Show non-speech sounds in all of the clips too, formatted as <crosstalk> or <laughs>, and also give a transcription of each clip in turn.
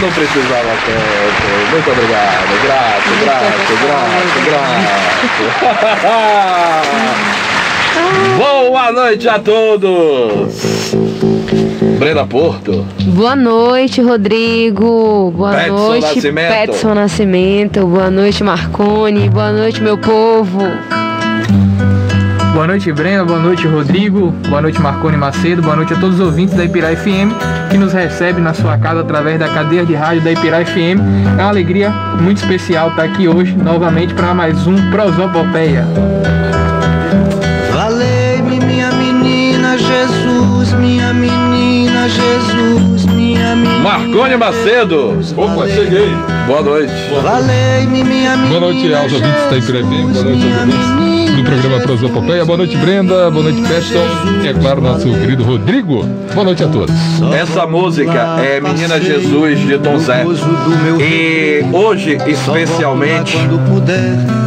Eu não precisava tanto. Muito obrigado. Grato, grato, grato, grato. <laughs> Boa noite a todos. Brenda Porto. Boa noite, Rodrigo. Boa Petson noite, Nascimento. Petson Nascimento. Boa noite, Marcone. Boa noite, meu povo. Boa noite, Brenda. Boa noite, Rodrigo. Boa noite, Marcone Macedo. Boa noite a todos os ouvintes da Ipirá FM que nos recebe na sua casa através da cadeia de rádio da Ipirá FM. É uma alegria muito especial estar aqui hoje novamente para mais um Prosopopeia. Valei-me, minha menina Jesus, minha menina Jesus, minha menina. Marcone Macedo. Opa, cheguei. Boa noite. Valei-me, minha menina. Boa noite aos ouvintes da Ipirá FM, boa noite aos ouvintes do programa Prosopopeia. Boa noite, Brenda. Boa noite, Peston. E é claro, nosso querido Rodrigo. Boa noite a todos. Essa música é Menina Jesus de Tom Zé. E hoje, especialmente,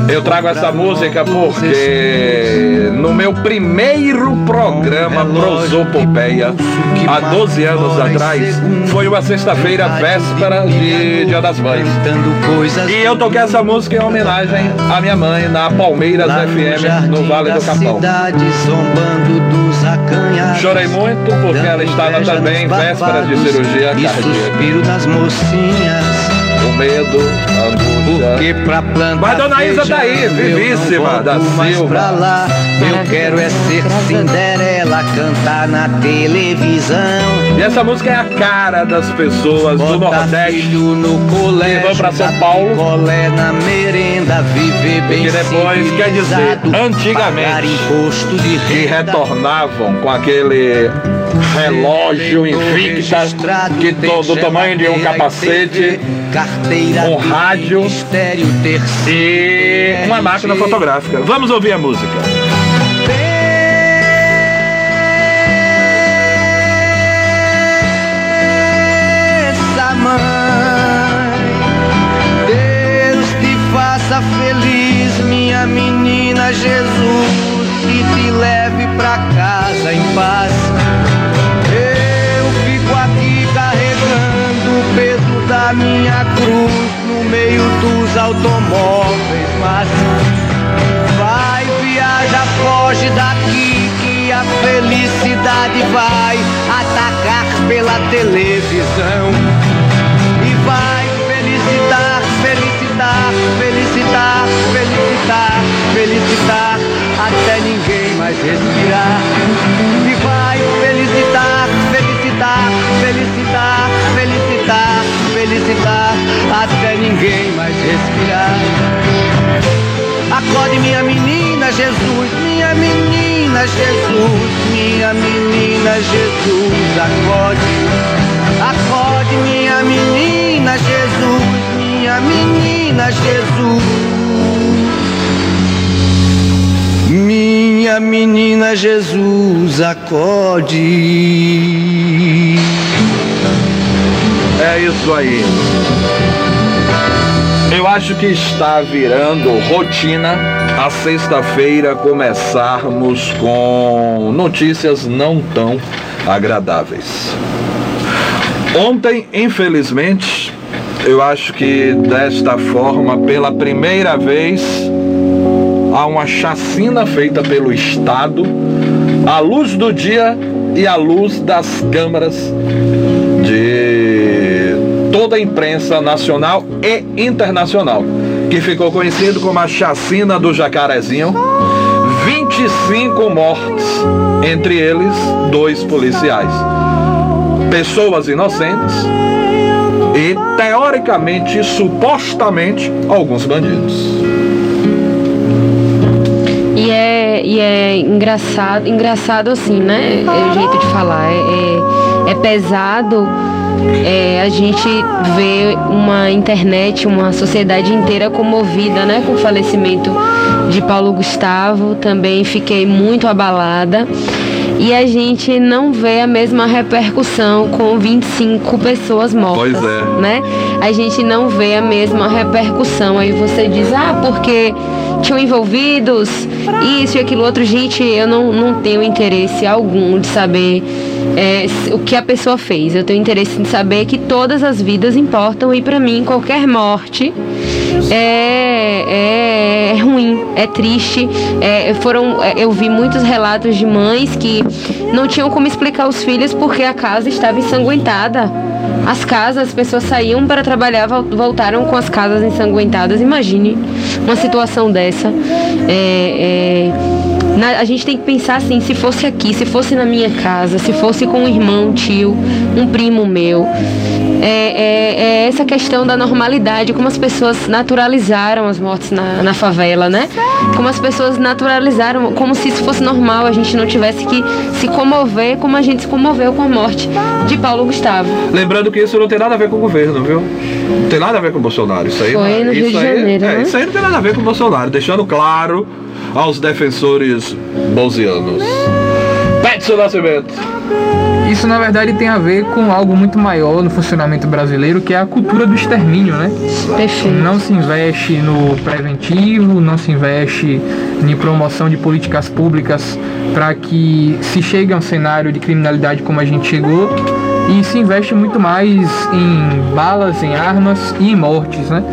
eu trago essa música porque no meu primeiro programa Prosopopeia, há 12 anos atrás, foi uma sexta-feira, véspera de Dia das Mães. E eu toquei essa música em homenagem à minha mãe na Palmeiras FM, no Vale do Capão. Chorei muito porque ela estava também em véspera de cirurgia cardíaca. O medo, a Porque pra plantar Mas Dona Isa tá aí, vivíssima, da Silva. pra lá. Eu quero é ser Cinderela, cantar na televisão. E essa música é a cara das pessoas do Botar Nordeste. no colégio, vão pra São Paulo. picolé na merenda, viver bem que depois, quer dizer, antigamente, pagar imposto de Que retornavam com aquele relógio Invicta que to- do tamanho de um capacete um rádio e uma máquina fotográfica. Vamos ouvir a música. Feliz, minha menina Jesus, e te leve pra casa em paz. Automóveis, mas vai, viaja, foge daqui que a felicidade vai atacar pela televisão e vai felicitar, felicitar, felicitar, felicitar, felicitar até ninguém mais respirar. E vai felicitar, felicitar, felicitar, felicitar, felicitar ninguém mais respirar. Acorde minha menina Jesus, minha menina Jesus, minha menina Jesus, acorde. Acorde minha menina Jesus, minha menina Jesus. Minha menina Jesus, acorde. É isso aí. Eu acho que está virando rotina a sexta-feira começarmos com notícias não tão agradáveis. Ontem, infelizmente, eu acho que desta forma, pela primeira vez, há uma chacina feita pelo Estado à luz do dia e à luz das câmaras toda a imprensa nacional e internacional, que ficou conhecido como a chacina do Jacarezinho. 25 mortes, entre eles dois policiais. Pessoas inocentes e teoricamente, supostamente, alguns bandidos. E é, e é engraçado, engraçado assim, né? É o jeito de falar. É, é, é pesado é, a gente ver uma internet, uma sociedade inteira comovida, né? Com o falecimento de Paulo Gustavo. Também fiquei muito abalada. e a gente não vê a mesma repercussão com 25 pessoas mortas. Pois é. Né? A gente não vê a mesma repercussão. Aí você diz, ah, porque tinham envolvidos isso e aquilo outro. Gente, eu não, não tenho interesse algum de saber é, o que a pessoa fez. Eu tenho interesse em saber que todas as vidas importam e para mim qualquer morte é, é, é ruim, é triste. É, foram, é, eu vi muitos relatos de mães que não tinham como explicar aos filhos porque a casa estava ensanguentada. As casas, as pessoas saíam para trabalhar, voltaram com as casas ensanguentadas. Imagine uma situação dessa. É, é na, a gente tem que pensar assim, se fosse aqui, se fosse na minha casa, se fosse com um irmão, um tio, um primo meu. É, é, é essa questão da normalidade, como as pessoas naturalizaram as mortes na, na favela, né? Como as pessoas naturalizaram, como se isso fosse normal, a gente não tivesse que se comover como a gente se comoveu com a morte de Paulo Gustavo. Lembrando que isso não tem nada a ver com o governo, viu? Não tem nada a ver com o Bolsonaro. Isso aí, Foi no isso Rio de aí, Janeiro, é, né? isso aí não tem nada a ver com o Bolsonaro, deixando claro aos defensores bolsianos. Petson Nascimento. Isso na verdade tem a ver com algo muito maior no funcionamento brasileiro, que é a cultura do extermínio, né? Perfeito. Não se investe no preventivo, não se investe em promoção de políticas públicas para que se chegue a um cenário de criminalidade como a gente chegou e se investe muito mais em balas, em armas e em mortes, né?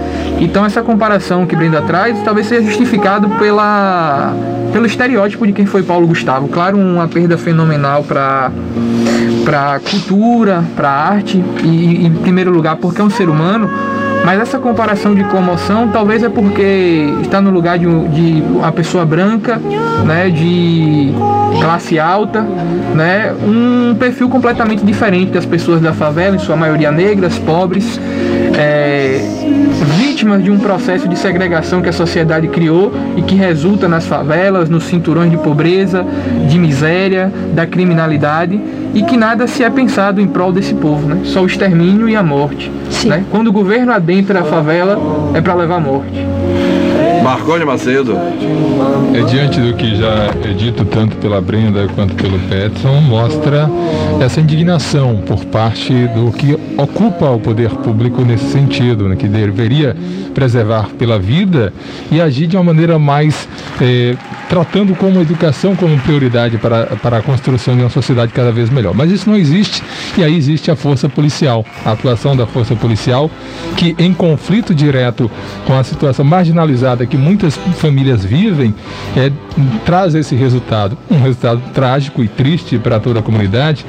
Então essa comparação que Brenda traz talvez seja justificado pela pelo estereótipo de quem foi Paulo Gustavo. Claro, uma perda fenomenal para para cultura, para arte e em primeiro lugar porque é um ser humano. Mas essa comparação de comoção talvez é porque está no lugar de, de uma pessoa branca, né, de classe alta, né, um perfil completamente diferente das pessoas da favela, em sua maioria negras, pobres, é, vítimas de um processo de segregação que a sociedade criou e que resulta nas favelas, nos cinturões de pobreza, de miséria, da criminalidade e que nada se é pensado em prol desse povo, né? Só o extermínio e a morte. Né? Quando o governo adentra a favela, é para levar morte. Marconi Macedo. É diante do que já é dito tanto pela Brenda quanto pelo Petson, mostra essa indignação por parte do que ocupa o poder público nesse sentido, né, que deveria preservar pela vida e agir de uma maneira mais eh, tratando como educação como prioridade para, para a construção de uma sociedade cada vez melhor. Mas isso não existe e aí existe a força policial, a atuação da força policial que em conflito direto com a situação marginalizada que muitas famílias vivem, é, traz esse resultado, um resultado trágico e triste para toda a comunidade.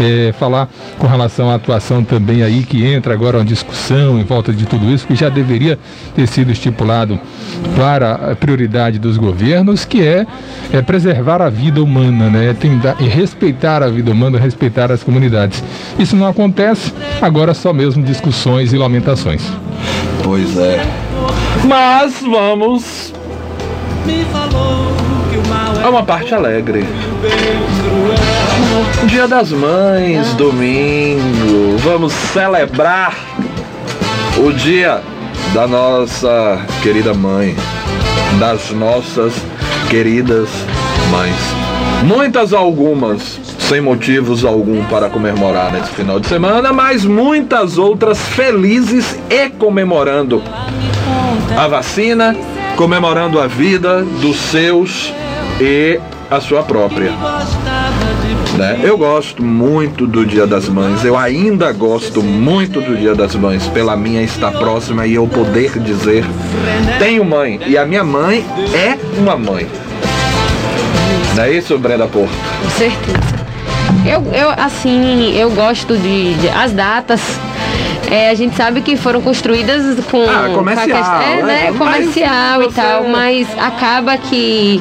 É, falar com relação à atuação também aí que entra agora uma discussão em volta de tudo isso que já deveria ter sido estipulado para a prioridade dos governos, que é, é preservar a vida humana, né? E respeitar a vida humana, respeitar as comunidades. Isso não acontece, agora só mesmo discussões e lamentações. Pois é. Mas vamos a uma parte alegre. Dia das Mães, domingo. Vamos celebrar o dia da nossa querida mãe, das nossas queridas mães. Muitas algumas sem motivos algum para comemorar nesse final de semana, mas muitas outras felizes e comemorando a vacina, comemorando a vida dos seus e a sua própria. Né? Eu gosto muito do Dia das Mães, eu ainda gosto muito do Dia das Mães, pela minha estar próxima e eu poder dizer: tenho mãe, e a minha mãe é uma mãe. Não é isso, Brenda Porto? Com certeza. Eu, eu assim, eu gosto de, de- as datas. É, a gente sabe que foram construídas com, Ah, comercial, com a questão- é, né? né, comercial e você- tal, mas acaba que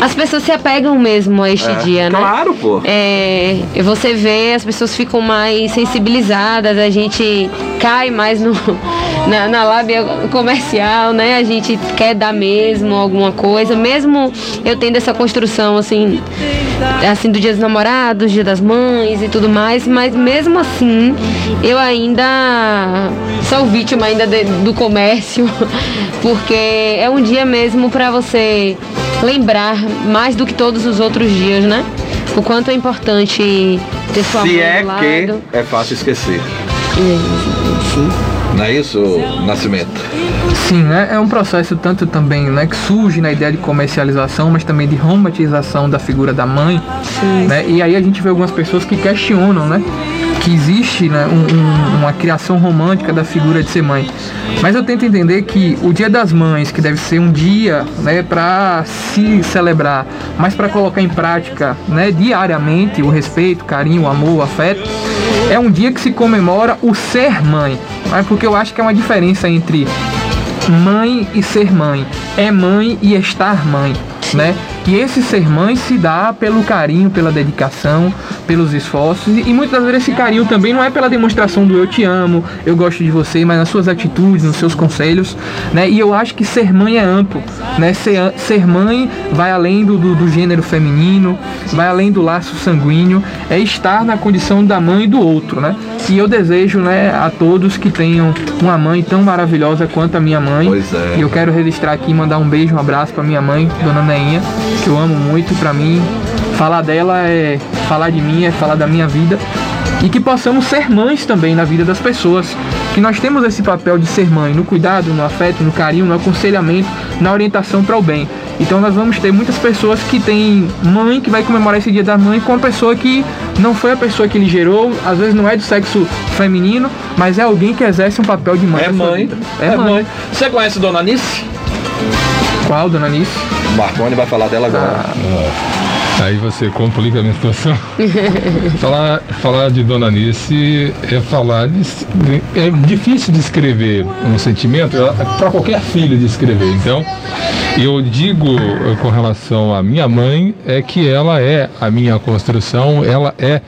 as pessoas se apegam mesmo a este É, dia, né? Claro, pô. É, você vê, as pessoas ficam mais sensibilizadas, a gente cai mais no, <laughs> na, na lábia comercial, né? A gente quer dar mesmo alguma coisa, mesmo eu tendo essa construção assim, assim do dia dos namorados, dia das mães e tudo mais, mas mesmo assim eu ainda sou vítima ainda de- do comércio, <laughs> porque é um dia mesmo para você lembrar mais do que todos os outros dias, né? o quanto é importante ter sua Se é do lado. que é fácil esquecer. Sim. Não é isso, Nascimento? Sim, né? É um processo tanto também, né, que surge na ideia de comercialização, mas também de romantização da figura da mãe, né? E aí a gente vê algumas pessoas que questionam, né, que existe, né, um- um- uma criação romântica da figura de ser mãe. Mas eu tento entender que o Dia das Mães, que deve ser um dia, né, para se celebrar, mas para colocar em prática, né, diariamente o respeito, o carinho, o amor, o afeto, é um dia que se comemora o ser mãe, né? Porque eu acho que é uma diferença entre mãe e ser mãe. É mãe e estar mãe, né? E esse ser mãe se dá pelo carinho, pela dedicação, pelos esforços e muitas vezes esse carinho também não é pela demonstração do eu te amo, eu gosto de você, mas nas suas atitudes, nos seus conselhos, né? E eu acho que ser mãe é amplo, né? Ser, ser mãe vai além do, do, do gênero feminino, vai além do laço sanguíneo, é estar na condição da mãe e do outro, né? E eu desejo, né, a todos que tenham uma mãe tão maravilhosa quanto a minha mãe. Pois é. E eu quero registrar aqui mandar um beijo, um abraço para minha mãe, Dona Neinha, que eu amo muito. Para mim, falar dela é falar de mim, é falar da minha vida. E que possamos ser mães também na vida das pessoas. Que nós temos esse papel de ser mãe no cuidado, no afeto, no carinho, no aconselhamento, na orientação para o bem. Então nós vamos ter muitas pessoas que têm mãe que vai comemorar esse dia da mãe com uma pessoa que não foi a pessoa que lhe gerou, às vezes não é do sexo feminino, mas é alguém que exerce um papel de mãe. É mãe. vida. É, mãe. Você conhece Dona Nice? Qual, dona Nice? Marconi vai falar dela agora. Aí você complica a minha situação. <laughs> falar, falar de Dona Nice é falar. De, é difícil descrever um sentimento para qualquer filho descrever. Então, eu digo eh, com relação à minha mãe é que ela é a minha construção, ela é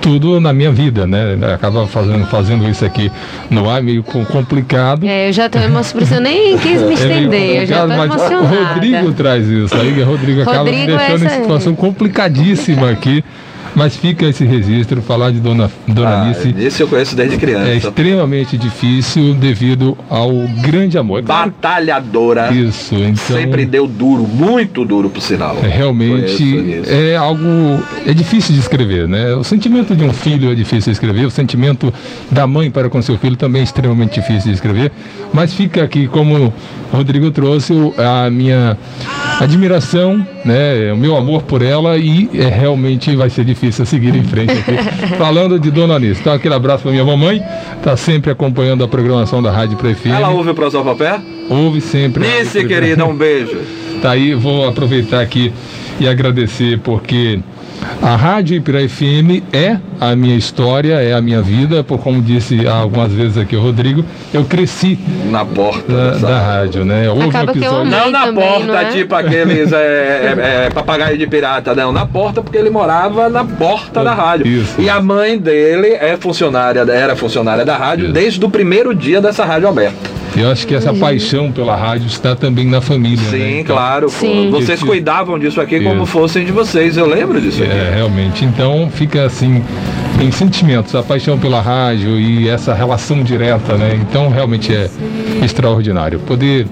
tudo na minha vida, né? Acaba fazendo, fazendo isso aqui no ar meio com- complicado. É, eu já tô emocionada, eu nem quis me <laughs> É estender, eu já tô complicado, mas emocionada. O Rodrigo traz isso. Aí o Rodrigo acaba me Rodrigo, deixando em essa é- situação complicadíssima aqui. Mas fica esse registro, falar de Dona, Dona Ah, Alice esse eu conheço desde é criança. extremamente difícil devido ao grande amor. É Batalhadora. Isso, então. Sempre deu duro, muito duro por sinal. É, realmente é algo é difícil de escrever, né? O sentimento de um filho é difícil de escrever, o sentimento da mãe para com seu filho também é extremamente difícil de escrever, mas fica aqui como o Rodrigo trouxe a minha admiração, né? O meu amor por ela e é, realmente vai ser difícil seguir em frente aqui. <laughs> Falando de Dona Anice. Então aquele abraço para minha mamãe, tá sempre acompanhando a programação da Rádio Prefeito. Ela ouve o Prosal Papel? Ouve sempre. Nice, querida, um beijo. Tá aí, vou aproveitar aqui e agradecer porque a Rádio Ipirá FM é a minha história, é a minha vida, por como disse algumas vezes aqui o Rodrigo, eu cresci Na porta da, da rádio, né? Houve Acaba que eu episódio. amei. Não na também, porta, não é? tipo aqueles é, é, é, papagaio de pirata, não. Na porta, porque ele morava na porta da rádio. Isso. E a mãe dele é funcionária, era funcionária da rádio Isso. desde o primeiro dia dessa rádio aberta. Eu acho que essa paixão pela rádio está também na família. né? Sim, Então, claro. Sim. Vocês cuidavam disso aqui como Isso. fossem de vocês. Eu lembro disso aqui. É, realmente. Então fica assim, em sentimentos, a paixão pela rádio e essa relação direta, né? Então realmente é extraordinário. Poder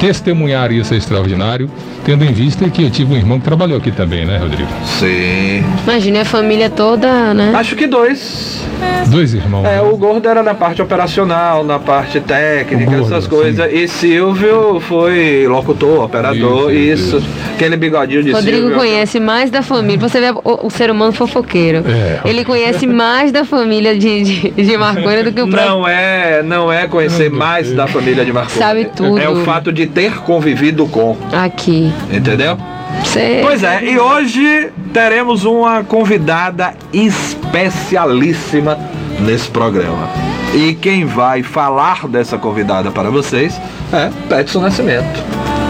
testemunhar isso é extraordinário, tendo em vista que eu tive um irmão que trabalhou aqui também, né, Rodrigo? Sim. Imagina a família toda, né? Acho que dois. Dois irmãos. É, né? o Gordo era na parte operacional, na parte técnica, Gordo, essas sim. coisas. E Silvio foi locutor, operador, Isso, isso. Aquele bigodinho de Rodrigo Silvio. conhece mais da família. Você vê o, o ser humano fofoqueiro. É. Ele conhece <laughs> mais da família de, de, de Marconi do que o próprio. Não é, não é conhecer mais da família de Marconi. Sabe tudo. É o fato de ter convivido com, Aqui. Entendeu? Você... Pois é, e hoje teremos uma convidada especialíssima nesse programa. E quem vai falar dessa convidada para vocês é Petson Nascimento.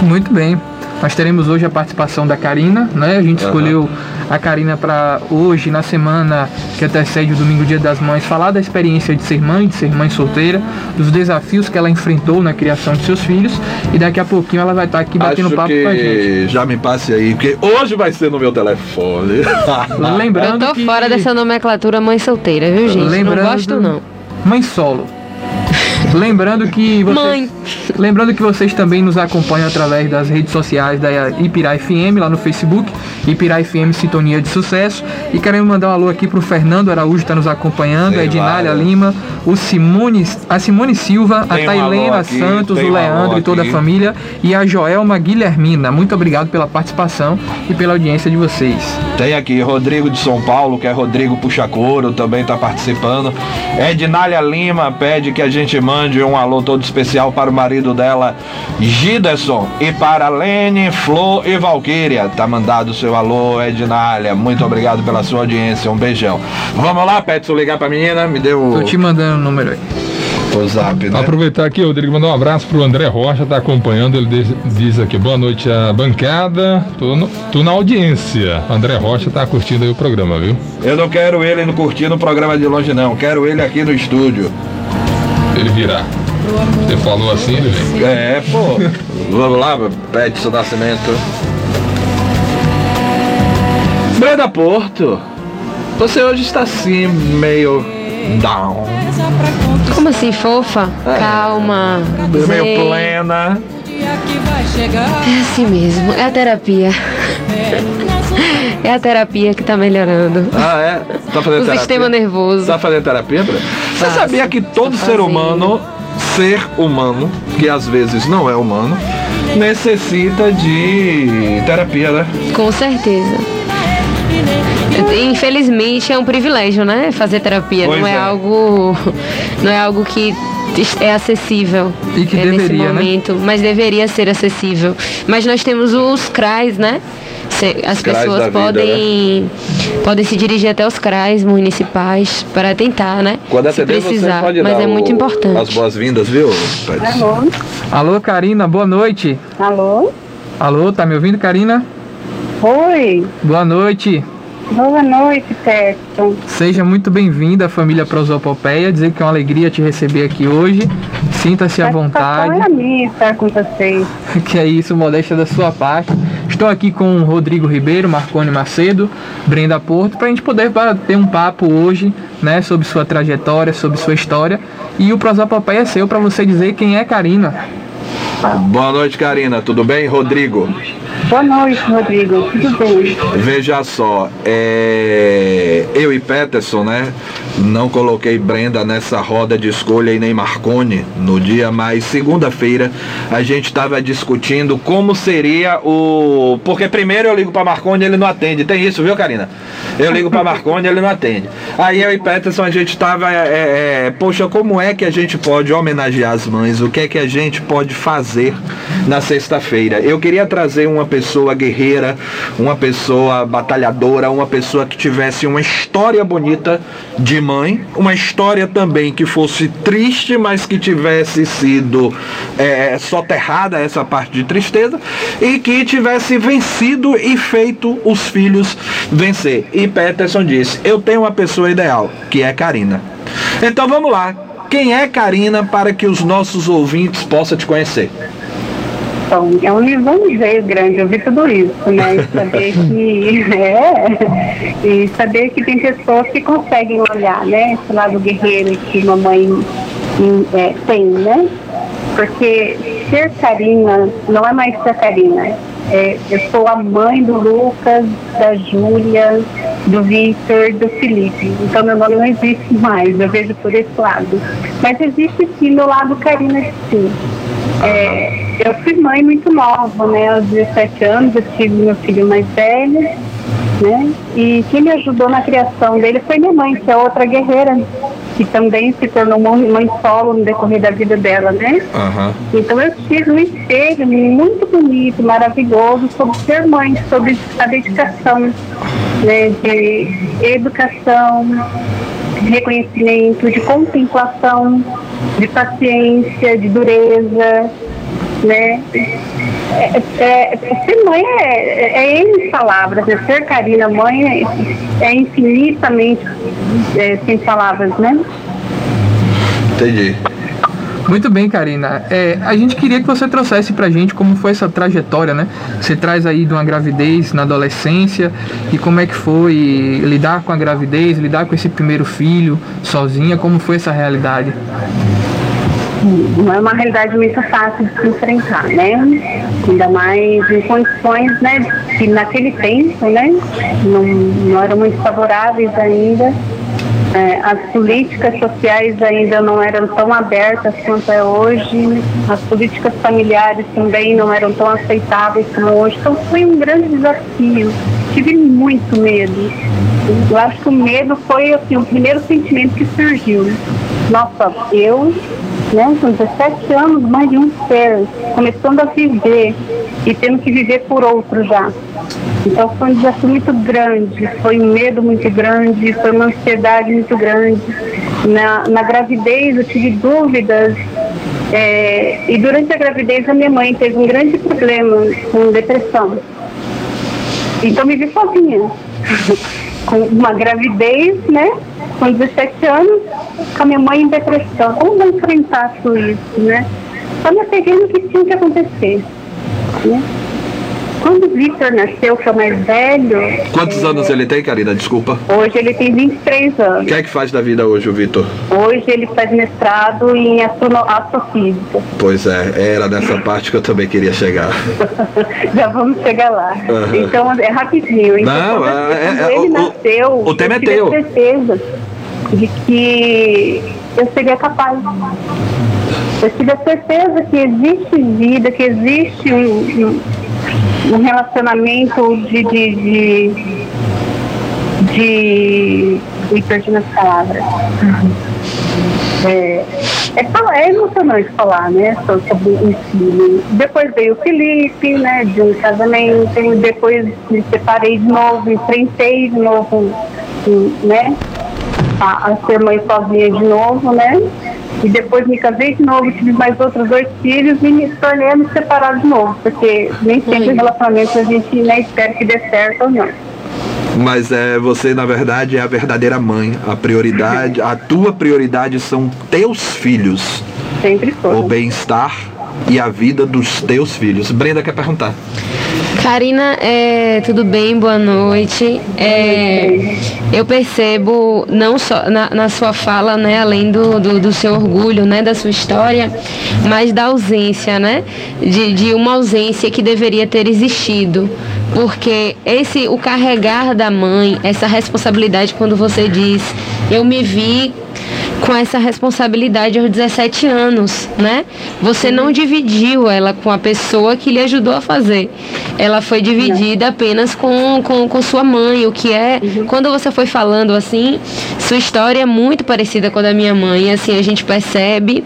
Muito bem. Nós teremos hoje a participação da Karina, né? A gente Aham. escolheu a Karina para hoje, na semana que antecede o domingo Dia das Mães, falar da experiência de ser mãe, de ser mãe solteira, dos desafios que ela enfrentou na criação de seus filhos. E daqui a pouquinho ela vai estar aqui batendo Acho papo com a gente. já me passe aí, porque hoje vai ser no meu telefone. <laughs> Eu Lembrando tô que... fora dessa nomenclatura mãe solteira, viu, gente? Lembrando- Não gosto, não. Mãe solo. Lembrando que vocês, Mãe. lembrando que vocês também nos acompanham através das redes sociais da Ipirá FM lá no Facebook Ipirá FM Sintonia de Sucesso. E queremos mandar um alô aqui pro Fernando Araújo, está nos acompanhando, Sei a Ednália lá, Lima, o Simone, a Simone Silva, a Tailena aqui, Santos, o Leandro e toda a aqui. família e a Joelma Guilhermina. Muito obrigado pela participação e pela audiência de vocês. Tem aqui Rodrigo de São Paulo, que é Rodrigo Puxacoro, também está participando. Ednália Lima pede que a gente mande um alô todo especial para o marido dela, Giderson, e para Lene, Flor e Valquíria. Tá mandado o seu alô, Ednália. Muito obrigado pela sua audiência. Um beijão. Vamos lá, Petson, ligar pra menina. Me deu Tô te mandando o número aí. o, o zap, né? Aproveitar aqui, Rodrigo, mandar um abraço pro André Rocha, tá acompanhando, ele diz, diz aqui, boa noite à bancada, tô, no- tô na audiência. André Rocha tá curtindo aí o programa, viu? Eu não quero ele no curtindo o programa de longe, não. Quero ele aqui no estúdio. Ele virá. Você falou assim, ele vem. É, pô. Vamos lá, Petson Nascimento. Brenda Porto, você hoje está assim, meio down, Como assim, fofa? Calma. meio zen. plena. É assim mesmo, é a terapia. É a terapia que tá melhorando. Ah, é? Tá fazendo O terapia? sistema nervoso. Tá fazendo terapia, Brenda? Você Faço. sabia que todo ser fazendo. humano, ser humano, que às vezes não é humano, necessita de terapia, né? Com certeza. Infelizmente é um privilégio, né? Fazer terapia. Pois não é, é. algo. Não é algo que é acessível E que é, nesse deveria, né? momento, mas deveria ser acessível. Mas nós temos os CRAs, né? As pessoas da vida, podem podem se dirigir até os CRAs municipais para tentar, né? Quando se atender, precisar, você pode mas dar é o- muito importante. as boas-vindas, viu? Alô? Alô, Karina, boa noite. Alô? Alô, tá me ouvindo, Karina? Oi, Boa noite. Boa noite, Petson. Seja muito bem-vinda à família Prosopopeia. Dizer que é uma alegria te receber aqui hoje. Sinta-se à Satisfação vontade. é a minha estar com vocês. <laughs> Que é isso, modéstia da sua parte. Estou aqui com o Rodrigo Ribeiro, Marcone Macedo, Brenda Porto, para a gente poder ter um papo hoje, né, sobre sua trajetória, sobre sua história. E o Prosopopeia é seu para você dizer quem é Karina. Boa noite, Karina. Tudo bem? Rodrigo. Boa noite, Rodrigo. Tudo bem? Veja só, é, eu e Peterson, né? Não coloquei Brenda nessa roda de escolha e nem Marcone no dia, mas segunda-feira a gente estava discutindo como seria o. Porque primeiro eu ligo para Marcone e ele não atende. Tem isso, viu, Karina? Eu ligo para Marcone e ele não atende. Aí eu e Peterson a gente estava. É, é, poxa, como é que a gente pode homenagear as mães? O que é que a gente pode fazer na sexta-feira? Eu queria trazer uma pessoa guerreira, uma pessoa batalhadora, uma pessoa que tivesse uma história bonita de mãe, uma história também que fosse triste, mas que tivesse sido é, soterrada essa parte de tristeza e que tivesse vencido e feito os filhos vencer. E Peterson disse: Eu tenho uma pessoa ideal, que é Karina. Então vamos lá. Quem é Karina para que os nossos ouvintes possam te conhecer? Bom, é um lisonjeio grande ouvir tudo isso, né? E saber que. <laughs> É, e saber que tem pessoas que conseguem olhar, né? Esse lado guerreiro que mamãe hum, é, tem, né? Porque ser Karina não é mais ser Karina. É, eu sou a mãe do Lucas, da Júlia, do Victor, do Felipe. Então meu nome não existe mais, eu vejo por esse lado. Mas existe sim meu lado Karina de si. É, eu fui mãe muito nova, né? Aos 17 anos eu tive meu filho mais velho, né? E quem me ajudou na criação dele foi minha mãe, que é outra guerreira, que também se tornou mãe mãe solo no decorrer da vida dela, né? Aham. Então eu tive um espelho muito bonito, maravilhoso sobre ser mãe, sobre a dedicação né, de educação, de reconhecimento, de contemplação, de paciência, de dureza, né? É, é, é- ser mãe é, é em palavras, né? ser Karina mãe é, é infinitamente é, sem palavras, né? Entendi. Muito bem, Karina. É, a gente queria que você trouxesse pra gente como foi essa trajetória, né? Você traz aí de uma gravidez na adolescência e como é que foi lidar com a gravidez, lidar com esse primeiro filho sozinha, como foi essa realidade? Não é uma realidade muito fácil de se enfrentar, né? Ainda mais em condições, né, que naquele tempo, né, não, não eram muito favoráveis ainda. É, as políticas sociais ainda não eram tão abertas quanto é hoje, as políticas familiares também não eram tão aceitáveis como hoje. Então foi um grande desafio. Tive muito medo. Eu acho que o medo foi assim, o primeiro sentimento que surgiu. Nossa, eu né, com 17 anos, mais de um ser, começando a viver e tendo que viver por outro já. Então foi um desafio muito grande, foi um medo muito grande, foi uma ansiedade muito grande. Na, na gravidez eu tive dúvidas é, e durante a gravidez a minha mãe teve um grande problema com depressão. Então me vi sozinha. <laughs> com uma gravidez, né? Com 17 anos, com a minha mãe em depressão. Como vou enfrentar tudo isso, né? Só me apeguei no que tinha que acontecer. Né? Quando o Victor nasceu, que é o mais velho. Quantos é... anos ele tem, Karina? Desculpa. Hoje ele tem 23 anos. O que é que faz da vida hoje, o Vitor? Hoje ele faz mestrado em astrono... astrofísica. Pois é, era nessa parte que eu também queria chegar. <laughs> Já vamos chegar lá. Uhum. Então é rapidinho. Então, Não, quando, é, quando é, ele o, nasceu, o tema eu é teu. certeza de que eu seria capaz. Eu tive a certeza que existe vida, que existe um, um um relacionamento de. de, de, de me perdi nas palavras. É, é, é emocionante falar, né, sobre filho. Depois veio o Felipe, né, de um casamento, depois me separei de novo, enfrentei de novo, né, a, a ser mãe sozinha de novo, né, e depois me casei de novo, tive mais outros dois filhos e me tornei a me separar de novo, porque nem sempre relacionamento a gente né, espera que dê certo ou não. Mas é, você, na verdade, é a verdadeira mãe. A prioridade, a tua prioridade são teus filhos. Sempre foi. O bem-estar e a vida dos teus filhos. Brenda quer perguntar. Karina, é, tudo bem? Boa noite. É, eu percebo não só na, na, sua fala, né, além do, do, do, seu orgulho, né, da sua história, mas da ausência, né, de, de uma ausência que deveria ter existido, porque esse o carregar da mãe, essa responsabilidade quando você diz, eu me vi com essa responsabilidade aos 17 anos, né? Você não dividiu ela com a pessoa que lhe ajudou a fazer. Ela foi dividida apenas com, com, com sua mãe, o que é, uhum. quando você foi falando assim, sua história é muito parecida com a da minha mãe, assim, a gente percebe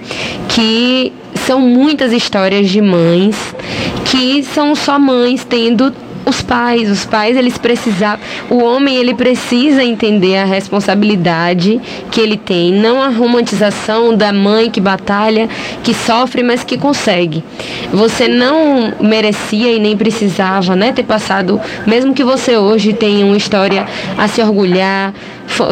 que são muitas histórias de mães que são só mães tendo os pais, os pais eles precisavam, o homem ele precisa entender a responsabilidade que ele tem, não a romantização da mãe que batalha, que sofre, mas que consegue. Você não merecia e nem precisava, né, ter passado, mesmo que você hoje tenha uma história a se orgulhar,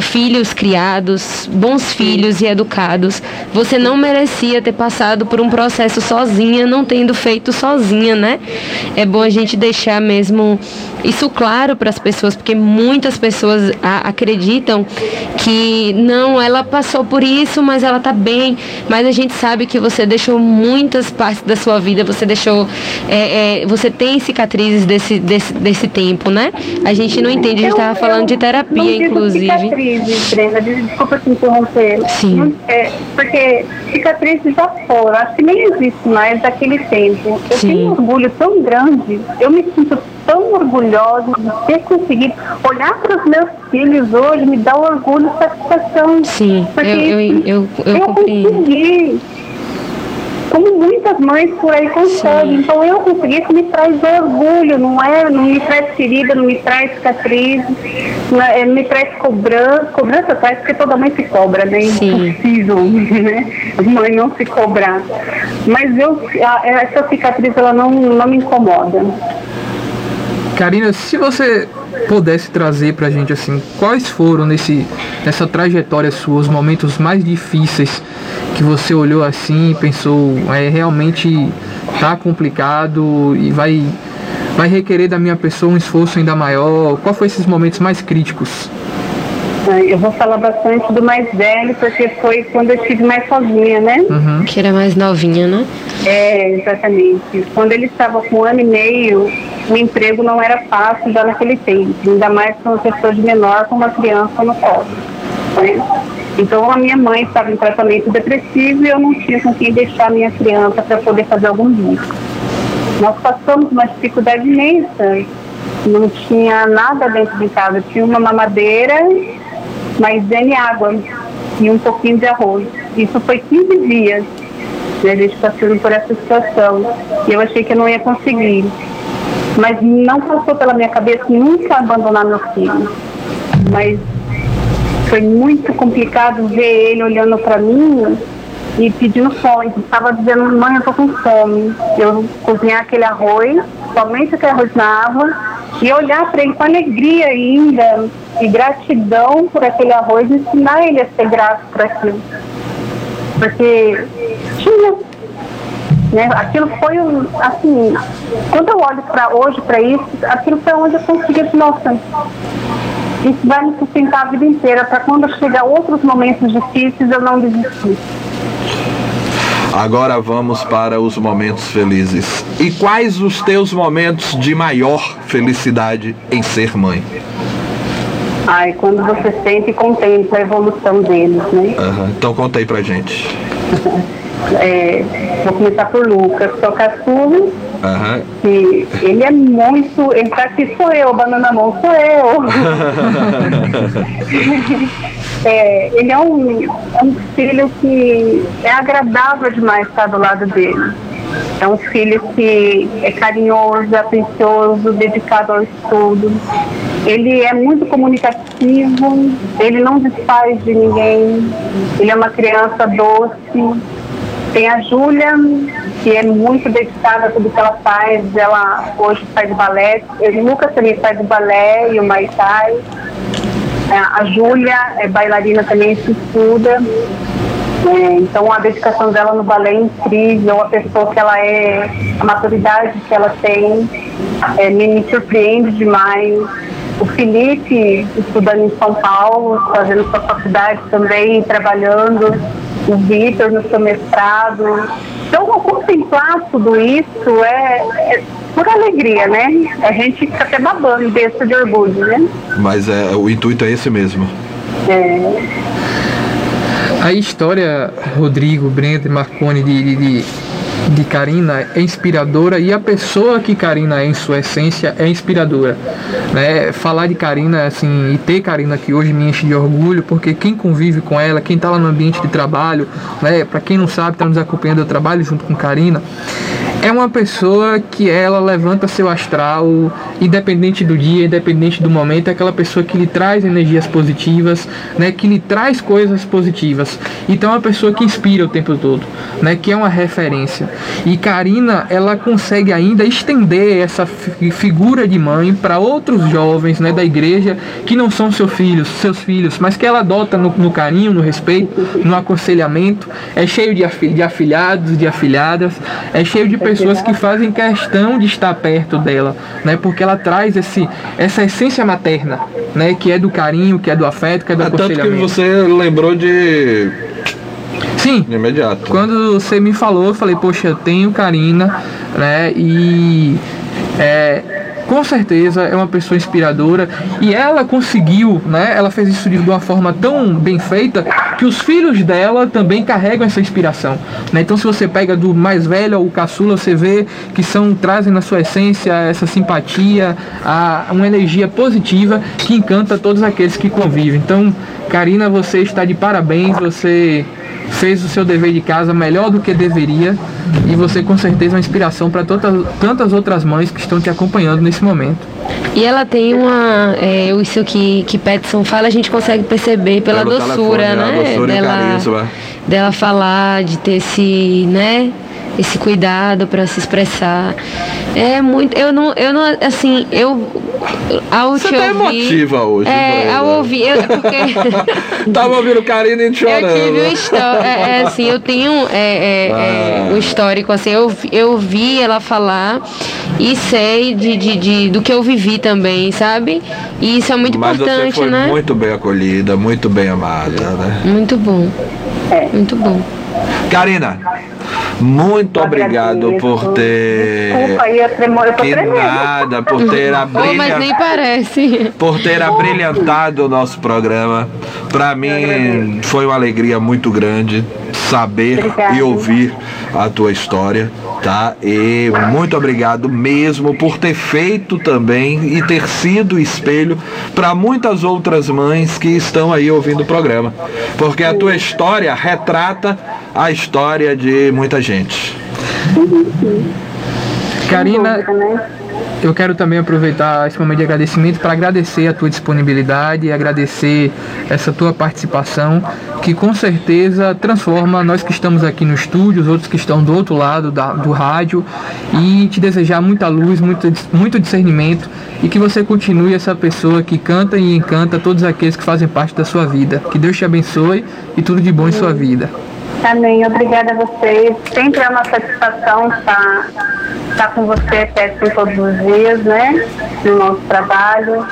filhos criados, bons filhos e educados. Você não merecia ter passado por um processo sozinha, não tendo feito sozinha, né? É bom a gente deixar mesmo isso claro para as pessoas, porque muitas pessoas acreditam que não, ela passou por isso, mas ela tá bem. Mas a gente sabe que você deixou muitas partes da sua vida, você deixou, é, é, você tem cicatrizes desse, desse, desse tempo, né? A gente não entende, a gente estava falando de terapia, inclusive cicatrizes, Brenda, desculpa te interromper. Sim. É, porque cicatrizes já foram, acho que nem existe mais daquele tempo. Eu Sim. tenho um orgulho tão grande, eu me sinto tão orgulhosa de ter conseguido olhar para os meus filhos hoje, me dá orgulho e satisfação. Sim, porque eu, eu, eu, eu, eu consegui como muitas mães por aí conseguem. Sim. Então eu consegui, isso me traz orgulho, não é? Não me traz ferida, não me traz cicatriz, é, me traz cobrança. Cobrança traz porque toda mãe se cobra, né? Impossível, <laughs> né? Mãe não se cobrar. Mas eu, essa cicatriz ela não, não me incomoda. Karina, se você pudesse trazer pra gente assim, quais foram nesse nessa trajetória sua os momentos mais difíceis que você olhou assim e pensou, é realmente tá complicado e vai vai requerer da minha pessoa um esforço ainda maior. Qual foi esses momentos mais críticos? Eu vou falar bastante do mais velho, porque foi quando eu estive mais sozinha, né? Uhum. Que era mais novinha, né? É, exatamente. Quando ele estava com um ano e meio, o emprego não era fácil já naquele tempo, ainda mais com uma pessoa de menor com uma criança no colo. Né? Então a minha mãe estava em tratamento depressivo e eu não tinha com quem deixar a minha criança para poder fazer algum risco. Nós passamos uma dificuldade imensa, não tinha nada dentro de casa, tinha uma mamadeira, maisena e água e um pouquinho de arroz. Isso foi 15 dias né, a gente passando por essa situação e eu achei que eu não ia conseguir. Mas não passou pela minha cabeça nunca abandonar meu filho. Mas foi muito complicado ver ele olhando para mim e pedindo fome. Estava dizendo, mãe, eu tô com fome. Eu cozinhar aquele arroz, somente aquele arroz na água, e olhar para ele com alegria ainda, e gratidão por aquele arroz, ensinar ele a ser grato por aquilo. Porque tinha. Né? Aquilo foi assim, quando eu olho para hoje para isso, aquilo foi onde eu consegui, nossa, isso vai me sustentar a vida inteira para quando chegar outros momentos difíceis eu não desistir. Agora vamos para os momentos felizes. E quais os teus momentos de maior felicidade em ser mãe? Ai, quando você sente e contempla a evolução deles, né? Uhum. Então conta aí pra gente. <laughs> é, vou começar por Lucas, sou caçula. Uhum. E ele é muito. Ele tá aqui, sou eu, banana mão, sou eu. <laughs> é, ele é um, é um filho que é agradável demais estar do lado dele. É um filho que é carinhoso, atencioso, dedicado ao estudo. Ele é muito comunicativo, ele não desfaz de ninguém, ele é uma criança doce. Tem a Júlia, que é muito dedicada a tudo que ela faz. Ela hoje faz balé. O Lucas também faz balé e o. É, a Júlia é bailarina também, estuda. É, então a dedicação dela no balé é incrível, a pessoa que ela é, a maturidade que ela tem, é, me, me surpreende demais. O Felipe, estudando em São Paulo, fazendo sua faculdade também, trabalhando. O Vitor no seu mestrado. Então, contemplar tudo isso é, é por alegria, né? A gente fica até babando, besta de orgulho, né? Mas é, o intuito é esse mesmo. É. A história, Rodrigo, Brenda e Marconi, de, de, de Karina é inspiradora e a pessoa que Karina é em sua essência é inspiradora. Né? Falar de Karina assim, e ter Karina aqui hoje me enche de orgulho, porque quem convive com ela, quem está lá no ambiente de trabalho, né? para quem não sabe, está nos acompanhando, eu trabalho junto com Karina é uma pessoa que ela levanta seu astral, independente do dia, independente do momento, é aquela pessoa que lhe traz energias positivas, né, que lhe traz coisas positivas. Então é uma pessoa que inspira o tempo todo, né, que é uma referência. E Karina, ela consegue ainda estender essa figura de mãe para outros jovens, né, da igreja que não são seus filhos, seus filhos, mas que ela adota no, no carinho, no respeito, no aconselhamento. É cheio de, de afilhados, de afilhadas, é cheio de pessoas que fazem questão de estar perto dela, né? Porque ela traz esse, essa essência materna, né? Que é do carinho, que é do afeto, que é do é, aconselhamento. Tanto que você lembrou de Sim. De imediato. Quando você me falou, eu falei, poxa, eu tenho Karina, né? E é, com certeza é uma pessoa inspiradora e ela conseguiu, né? Ela fez isso de uma forma tão bem feita que os filhos dela também carregam essa inspiração, né? Então se você pega do mais velho ao caçula, você vê que são trazem na sua essência essa simpatia, a, uma energia positiva que encanta todos aqueles que convivem. Então, Karina, você está de parabéns, você fez o seu dever de casa melhor do que deveria e você com certeza é uma inspiração para tantas outras mães que estão te acompanhando nesse momento. E ela tem uma. É, isso que, que Petson fala, a gente consegue perceber pela Pelo doçura, telefone, né? Doçura dela, dela falar, de ter esse, né? Esse cuidado para se expressar. É muito. Eu não, eu não. Assim, eu ao Você te tá ouvir. emotiva hoje, É, ao ouvir. Eu, porque. <laughs> Tava ouvindo Karina e chorando. <laughs> Eu tive um histórico, é, é, assim, eu tenho é, é, é, Ah. um histórico, assim, eu, eu vi ela falar e sei de, de, de- do que eu vivi também, sabe? E isso é muito Mas você importante, foi né? muito bem acolhida, muito bem amada, né? Muito bom. Muito bom. Karina, muito Eu obrigado agradeço. por ter. Desculpa aí, eu, tremo, eu tô Que tremendo. nada, por ter <laughs> Oh, mas nem abrilhantado. parece. Por ter abrilhantado o nosso programa. Pra mim foi uma alegria muito grande saber Obrigada. e ouvir a tua história, tá? E muito obrigado mesmo por ter feito também e ter sido espelho para muitas outras mães que estão aí ouvindo o programa. Porque a tua história retrata a história de muita gente. Karina, Dúvida, né? Eu quero também aproveitar esse momento de agradecimento para agradecer a tua disponibilidade e agradecer essa tua participação, que com certeza transforma nós que estamos aqui no estúdio, os outros que estão do outro lado da- do rádio, e te desejar muita luz, muito, muito discernimento e que você continue essa pessoa que canta e encanta todos aqueles que fazem parte da sua vida. Que Deus te abençoe e tudo de bom em sua vida. Amém. Obrigada a vocês. Sempre é uma satisfação estar, estar com você, Péssimo, todos os dias, né? No nosso trabalho.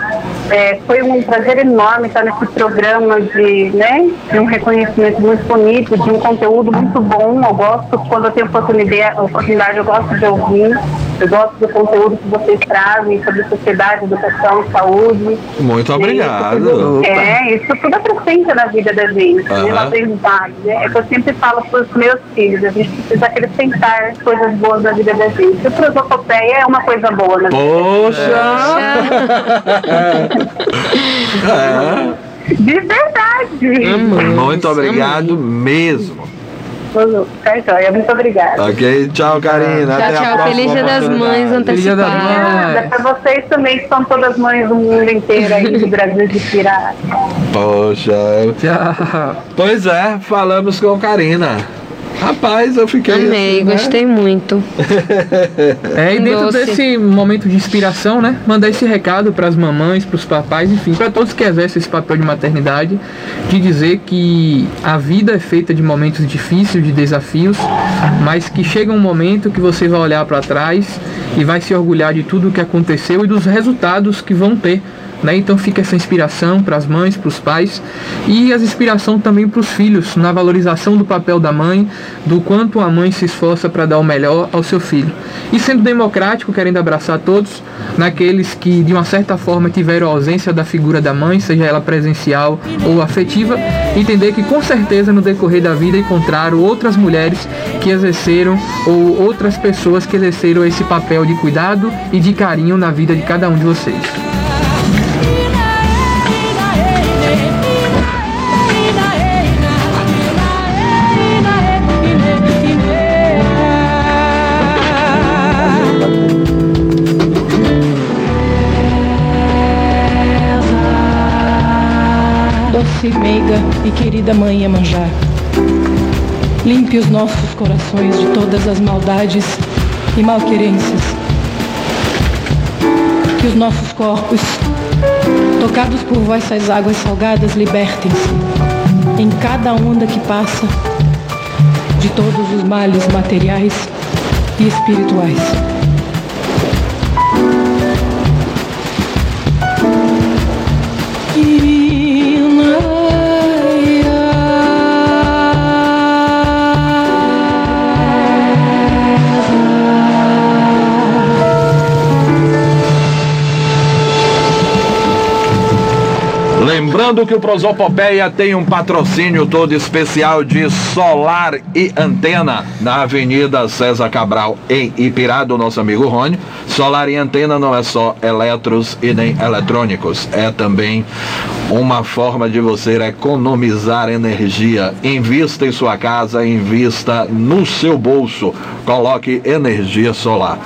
É, foi um prazer enorme estar nesse programa de, né, de um reconhecimento muito bonito, de um conteúdo muito bom. Eu gosto, quando eu tenho oportunidade, oportunidade eu gosto de ouvir. Eu gosto do conteúdo que vocês trazem sobre sociedade, educação, saúde. Muito obrigado. Isso tudo- É, isso tudo acrescenta na vida da gente, né, Aham. na aprendizagem. Né? É eu sempre falo para os meus filhos, a gente precisa acrescentar coisas boas na vida da gente. O prosopopeia é uma coisa boa na vida. Poxa! <laughs> É. De verdade. Muito obrigado mesmo. Joia, muito obrigada. Ok, tchau, Karina. Tchau, Até a tchau. próxima Feliz Dia das Mães oportunidade. Feliz Dia das Mães. antecipada. Obrigada para vocês também, que são todas mães do mundo inteiro aí, do Brasil de Pirá. Poxa. Tchau. Pois é, falamos com Karina. Rapaz, eu fiquei. Amei, assim, né? gostei muito. É, e dentro Doce. desse momento de inspiração, né? Mandar esse recado para as mamães, para os papais, enfim, para todos que exercem esse papel de maternidade, de dizer que a vida é feita de momentos difíceis, de desafios, mas que chega um momento que você vai olhar para trás e vai se orgulhar de tudo o que aconteceu e dos resultados que vão ter. Né? Então fica essa inspiração para as mães, para os pais e as inspiração também para os filhos na valorização do papel da mãe, do quanto a mãe se esforça para dar o melhor ao seu filho. E sendo democrático, querendo abraçar todos, naqueles que de uma certa forma tiveram ausência da figura da mãe, seja ela presencial ou afetiva, entender que com certeza no decorrer da vida encontraram outras mulheres que exerceram ou outras pessoas que exerceram esse papel de cuidado e de carinho na vida de cada um de vocês. Doce, meiga e querida mãe Iemanjá, limpe os nossos corações de todas as maldades e malquerências. Que os nossos corpos, tocados por vossas águas salgadas, libertem-se em cada onda que passa de todos os males materiais e espirituais. Lembrando que o Prosopopeia tem um patrocínio todo especial de solar e antena na Avenida César Cabral, em Ipirá, do nosso amigo Rony. Solar e antena não é só eletros e nem eletrônicos, é também uma forma de você economizar energia. Invista em sua casa, invista no seu bolso. Coloque energia solar.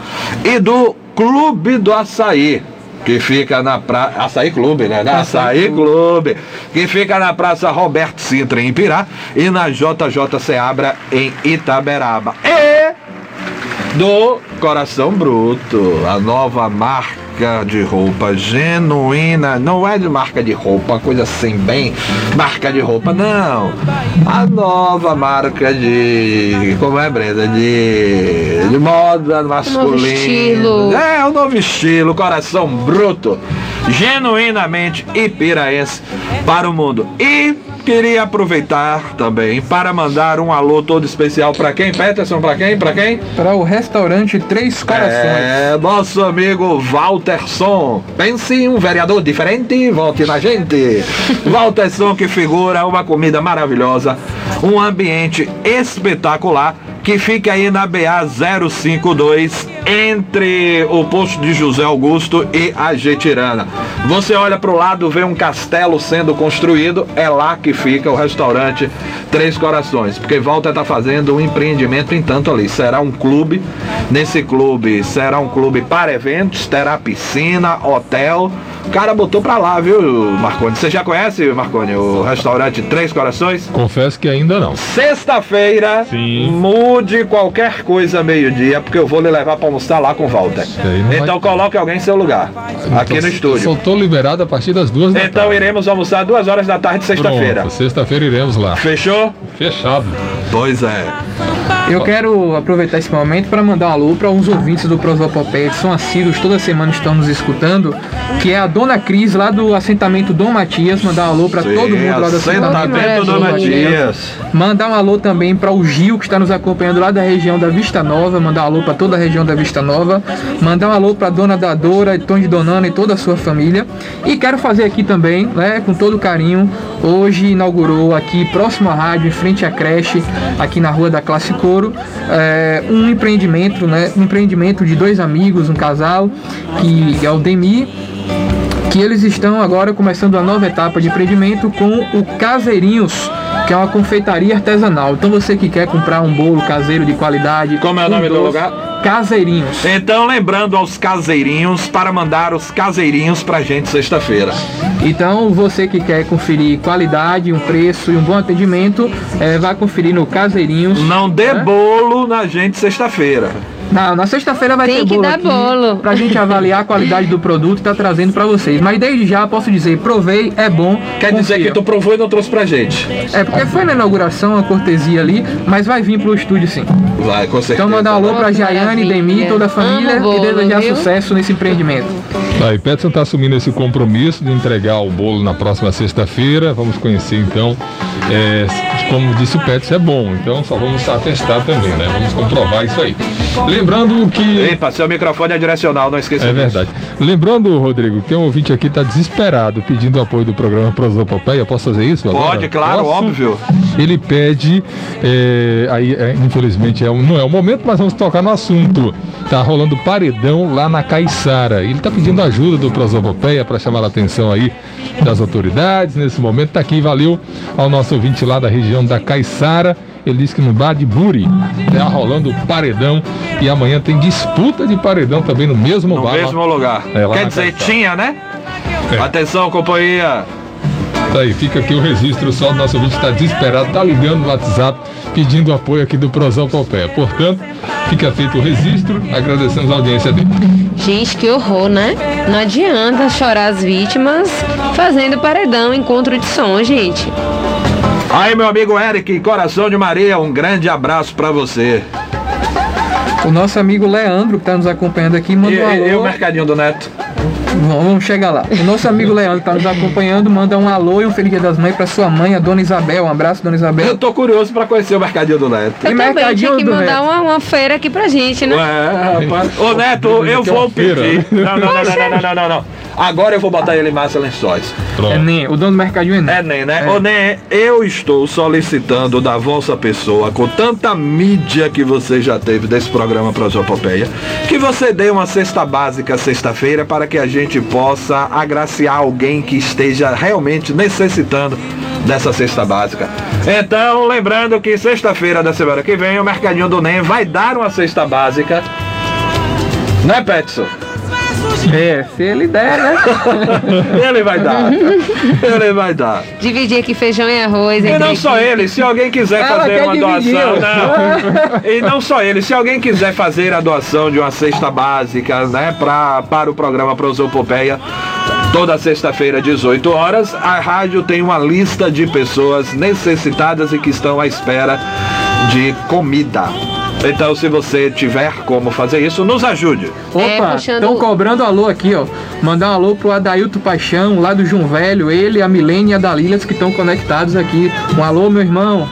E do Clube do Açaí que fica na praça. Açaí Clube, né? Na Açaí Clube, que fica na Praça Roberto Sintra, em Pirá, e na JJ Seabra, em Itaberaba. E do Coração Bruto, a nova marca marca de roupa genuína, não é de marca de roupa, coisa assim, bem marca de roupa, não. A nova marca de. Como é, Brenda? De. De moda masculina. É, o novo estilo, coração bruto, genuinamente ipiraense para o mundo. E queria aproveitar também para mandar um alô todo especial para quem, Peterson? Para quem? Para quem? Para o restaurante Três Corações. É, nosso amigo Walterson. Pense em um vereador diferente, volte na gente. <laughs> Walterson que figura uma comida maravilhosa, um ambiente espetacular que fica aí na BA 052 entre o posto de José Augusto e a Getirana. Você olha para o lado, vê um castelo sendo construído, é lá que fica o restaurante Três Corações, porque Walter está fazendo um empreendimento em tanto ali. Será um clube, nesse clube será um clube para eventos, terá piscina, hotel. O cara botou pra lá, viu, Marconi? Você já conhece, Marconi, o restaurante Três Corações? Confesso que ainda não. Sexta-feira, mude qualquer coisa meio-dia, porque eu vou lhe levar pra almoçar lá com o Walter. Então vai- coloque alguém em seu lugar, aqui Então, no estúdio. Só tô liberado a partir das duas da Então tarde. iremos almoçar duas horas da tarde, sexta-feira. Sexta-feira iremos lá. Fechou? Fechado. Pois é. Eu quero aproveitar esse momento para mandar um alô para uns ouvintes do Prosopopeia que são assíduos, toda semana estão nos escutando, que é a Dona Cris lá do assentamento Dom Matias, mandar um alô para todo mundo lá do assentamento Dom do Matias. Matias. Mandar um alô também para o Gil, que está nos acompanhando lá da região da Vista Nova. Mandar um alô para toda a região da Vista Nova. Mandar um alô para Dona Dadora, Tom de Donana e toda a sua família. E quero fazer aqui também, né, com todo carinho, hoje inaugurou aqui, próximo à rádio, em frente à creche, aqui na rua da Classe Couro, é, um empreendimento, né, um empreendimento de dois amigos, um casal, que é o Demi que eles estão agora começando a nova etapa de empreendimento com o Caseirinhos, que é uma confeitaria artesanal. Então você que quer comprar um bolo caseiro de qualidade, Como é o um nome do doce, lugar? Caseirinhos. Então, lembrando aos caseirinhos para mandar os caseirinhos pra gente sexta-feira. Então você que quer conferir qualidade, um preço e um bom atendimento, eh, vai conferir no Caseirinhos. Não dê né? bolo na gente sexta-feira. Na, na sexta-feira vai Tem ter que bolo dar aqui bolo. pra gente avaliar a qualidade do produto e tá trazendo pra vocês. Mas desde já posso dizer, provei, é bom. Quer dizer que tu provou e não trouxe pra gente. É, porque foi na inauguração, a cortesia ali, mas vai vir pro estúdio sim. Vai, com certeza. Então mandar um alô pra Jaiane. Demi, toda a família Amo e bolo, desejar viu? sucesso nesse empreendimento. Tá, e Peterson está assumindo esse compromisso de entregar o bolo na próxima sexta-feira. Vamos conhecer então. é, como disse o Peterson, é bom. Então só vamos atestar também, né? Vamos comprovar isso aí. Lembrando que. Epa, seu microfone é direcional, não esqueça É disso. verdade. Lembrando, Rodrigo, que um ouvinte aqui está desesperado pedindo apoio do programa Prosopopeia. Posso fazer isso? agora? Pode, claro, Posso? óbvio. Ele pede, é, aí é, infelizmente é um- não é o momento, mas vamos tocar no assunto. Tá rolando paredão lá na Caiçara. Ele tá pedindo ajuda do Prosopopeia para chamar a atenção aí das autoridades. Nesse momento tá aqui, valeu ao nosso ouvinte lá da região da Caiçara. Ele disse que no bar de Buri tá rolando paredão e amanhã tem disputa de paredão também no mesmo No bar. mesmo lugar. É, lá Quer dizer, capital. tinha, né? É. Atenção, companhia. Tá aí, fica aqui o registro só do nosso ouvinte está desesperado, tá ligando no WhatsApp pedindo apoio aqui do Prosão Popé. Portanto, fica feito o registro, agradecemos a audiência dele. Gente, que horror, né? Não adianta chorar as vítimas fazendo paredão, encontro de som, gente. Aí, meu amigo Eric, coração de Maria, um grande abraço pra você. O nosso amigo Leandro, que está nos acompanhando aqui, E, manda um e- e o alô. mercadinho do Neto? Vamos, chegar lá. O nosso amigo Leandro está nos acompanhando, manda um alô e um feliz dia das mães para sua mãe, a dona Isabel. Um abraço, dona Eu Isabel. tô curioso pra conhecer o mercadinho do Neto. E Eu também mercadinho tinha que do mandar uma, uma feira aqui pra gente, né? É, rapaz. Ô Neto, eu é vou pedir. Não, não, não, não, não, não, não, não. Agora eu vou botar ele em massa lençóis. É Pronto. Nem, o dono do mercadinho é Nem. É, Nen, né? Ô, Nen, eu estou solicitando da vossa pessoa, com tanta mídia que você já teve desse programa Prosopopeia, que você dê uma cesta básica sexta-feira para que a gente possa agraciar alguém que esteja realmente necessitando dessa cesta básica. Então, lembrando que sexta-feira da semana que vem, o Mercadinho do NEM vai dar uma cesta básica. Né, Petson? É, se ele der, né? <laughs> ele vai dar. Ele vai dar. Dividir aqui feijão e arroz. E não só ele, se alguém quiser Ela fazer uma dividir. doação, não. <laughs> E não só ele, se alguém quiser fazer a doação de uma cesta básica, né, pra, para o programa Prosopopeia, toda sexta-feira, 18 horas, a rádio tem uma lista de pessoas necessitadas e que estão à espera de comida. Então, se você tiver como fazer isso, nos ajude. É, Opa, estão cobrando alô aqui, ó. Mandar um alô pro Adailto Paixão, lá do João Velho, ele, a Milene e a Dalilhas que estão conectados aqui. Um alô, meu irmão.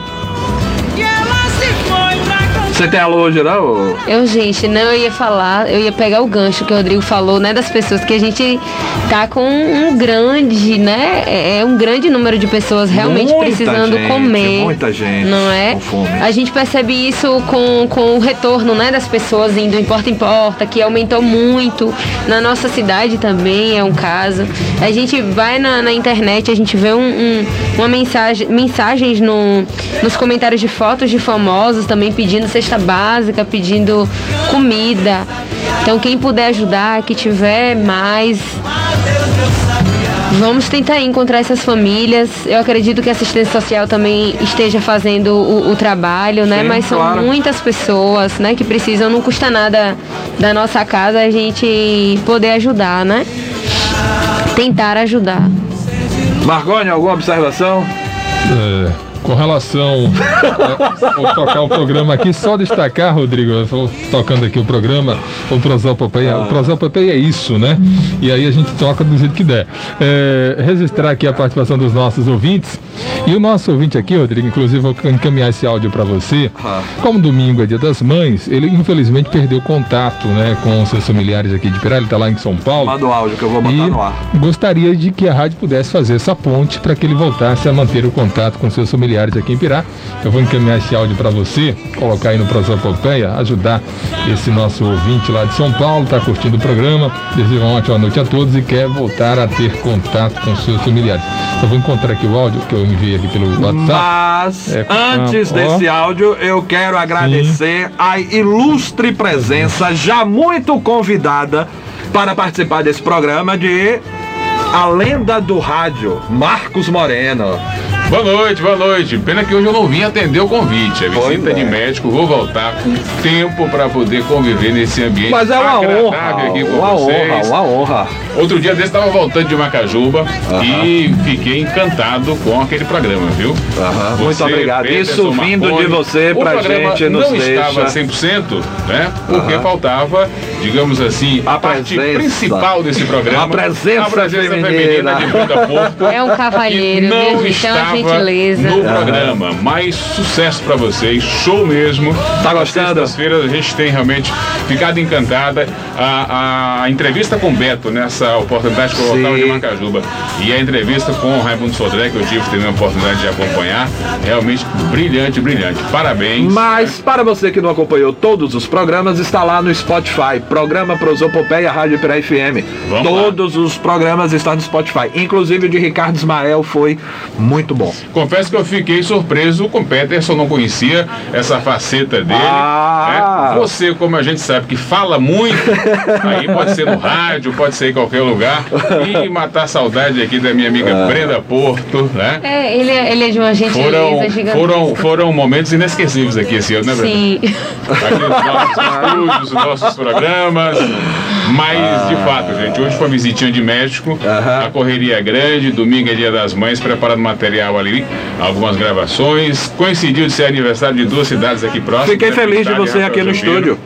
Você tem alô hoje, não? Eu, gente, não, eu ia falar, eu ia pegar o gancho que o Rodrigo falou, né, das pessoas que a gente tá com um grande, né, é é um grande número de pessoas realmente Muita precisando gente, comer. muita gente não é? A gente percebe isso com, com o retorno, né, das pessoas indo em porta em porta, que aumentou muito. Na nossa cidade também é um caso. A gente vai na, na internet, a gente vê um, um- uma mensagem, mensagens no, nos comentários de fotos de famosos também pedindo cesta básica, pedindo comida. Então quem puder ajudar, que tiver mais, Vamos tentar encontrar essas famílias. Eu acredito que a assistência social também esteja fazendo o, o trabalho, né? Sim, Mas são claro. muitas pessoas, né, que precisam. Não custa nada da nossa casa a gente poder ajudar, né? Tentar ajudar. Marconi, alguma observação? É, com relação. é, vou tocar o programa aqui, só destacar, Rodrigo, tocando aqui o programa, o Prosopopeia. O Prosopopeia é isso, né? E aí a gente toca do jeito que der. É, registrar aqui a participação dos nossos ouvintes. E o nosso ouvinte aqui, Rodrigo, inclusive vou encaminhar esse áudio para você. Como domingo é dia das mães, ele infelizmente perdeu contato né, com seus familiares aqui de Pirá, ele está lá em São Paulo. Manda o áudio que eu vou botar no ar. gostaria de que a rádio pudesse fazer essa ponte para que ele voltasse a manter o contato com seus familiares aqui em Pirá. Eu vou encaminhar esse áudio para você, colocar aí no Prosopopeia, ajudar esse nosso ouvinte lá de São Paulo, está curtindo o programa, deseja uma ótima noite a todos e quer voltar a ter contato com seus familiares. Eu vou encontrar aqui o áudio que eu enviei aqui pelo WhatsApp. Mas É, antes ó. desse áudio, eu quero agradecer a ilustre presença, já muito convidada para participar desse programa de A Lenda do Rádio, Marcos Moreno. Boa noite, boa noite. Pena que hoje eu não vim atender o convite. A visita é. de médico, vou voltar com tempo para poder conviver nesse ambiente Mas é uma honra, aqui com uma vocês. honra, uma honra. Outro dia desse estava voltando de Macajuba e fiquei encantado com aquele programa, viu? Muito Você, obrigado. Peterson, Isso vindo Marconi, de você pra gente nos não estava deixa- 100%, né? Porque faltava, digamos assim, A a, parte presença. principal desse programa. A presença a presença feminina. feminina de Brenda Porto. É um cavalheiro, não estava gentileza. no programa. Mais sucesso pra vocês, show mesmo. Tá gostando? Sextas-feiras a gente tem realmente ficado encantada. A, a entrevista com o Beto nessa oportunidade que eu voltava de Macajuba e a entrevista com o Raimundo Sodré, que eu tive também a oportunidade de acompanhar, realmente brilhante, brilhante. Parabéns. Mas para você que não acompanhou todos os programas, está lá no Spotify, programa Prosopopeia Rádio Pirá FM. Vamos todos os programas estão no Spotify, inclusive o de Ricardo Ismael foi muito bom. Confesso que eu fiquei surpreso com o Peterson, não conhecia essa faceta dele. Ah. né? Você, como a gente sabe que fala muito, <laughs> aí pode ser no rádio, pode ser em qualquer lugar, e matar a saudade aqui da minha amiga Ah. Brenda Porto, né? É, ele, é- ele é de uma gentileza Foram, gigantesca. foram, foram momentos inesquecíveis aqui esse ano, né, Brenda? Sim. Aqui nos nossos <laughs> estúdios, os nossos programas. Mas, de fato, gente, hoje foi uma visitinha de médico. Aham. A correria é grande, domingo é dia das mães, preparando material ali, algumas gravações. Coincidiu de ser aniversário de duas cidades aqui próximas. Fiquei né, feliz de você aqui no estúdio.